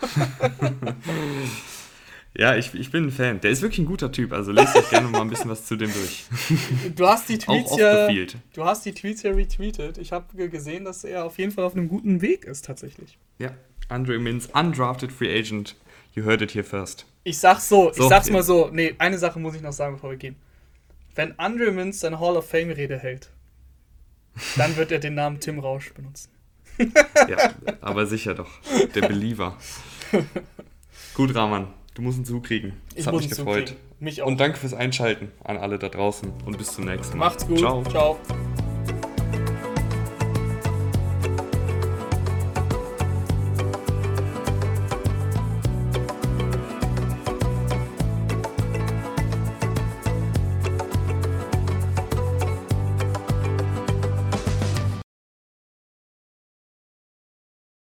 ja, ich, ich bin ein Fan. Der ist wirklich ein guter Typ. Also lest euch gerne mal ein bisschen was zu dem durch. Du hast die Tweets ja. Du hast die Tweets ja retweetet. Ich habe gesehen, dass er auf jeden Fall auf einem guten Weg ist, tatsächlich. Ja, Andre Mins, undrafted free agent. You heard it here first. Ich sag's so, so ich sag's mal so. Nee, eine Sache muss ich noch sagen, bevor wir gehen. Wenn Andre Mins seine Hall of Fame-Rede hält, dann wird er den Namen Tim Rausch benutzen. Ja, aber sicher doch. Der Believer. Gut, Rahman, du musst ihn zukriegen. Das ich hat mich gefreut. Mich auch. Und danke fürs Einschalten an alle da draußen und bis zum nächsten Mal. Macht's gut. Ciao. Ciao.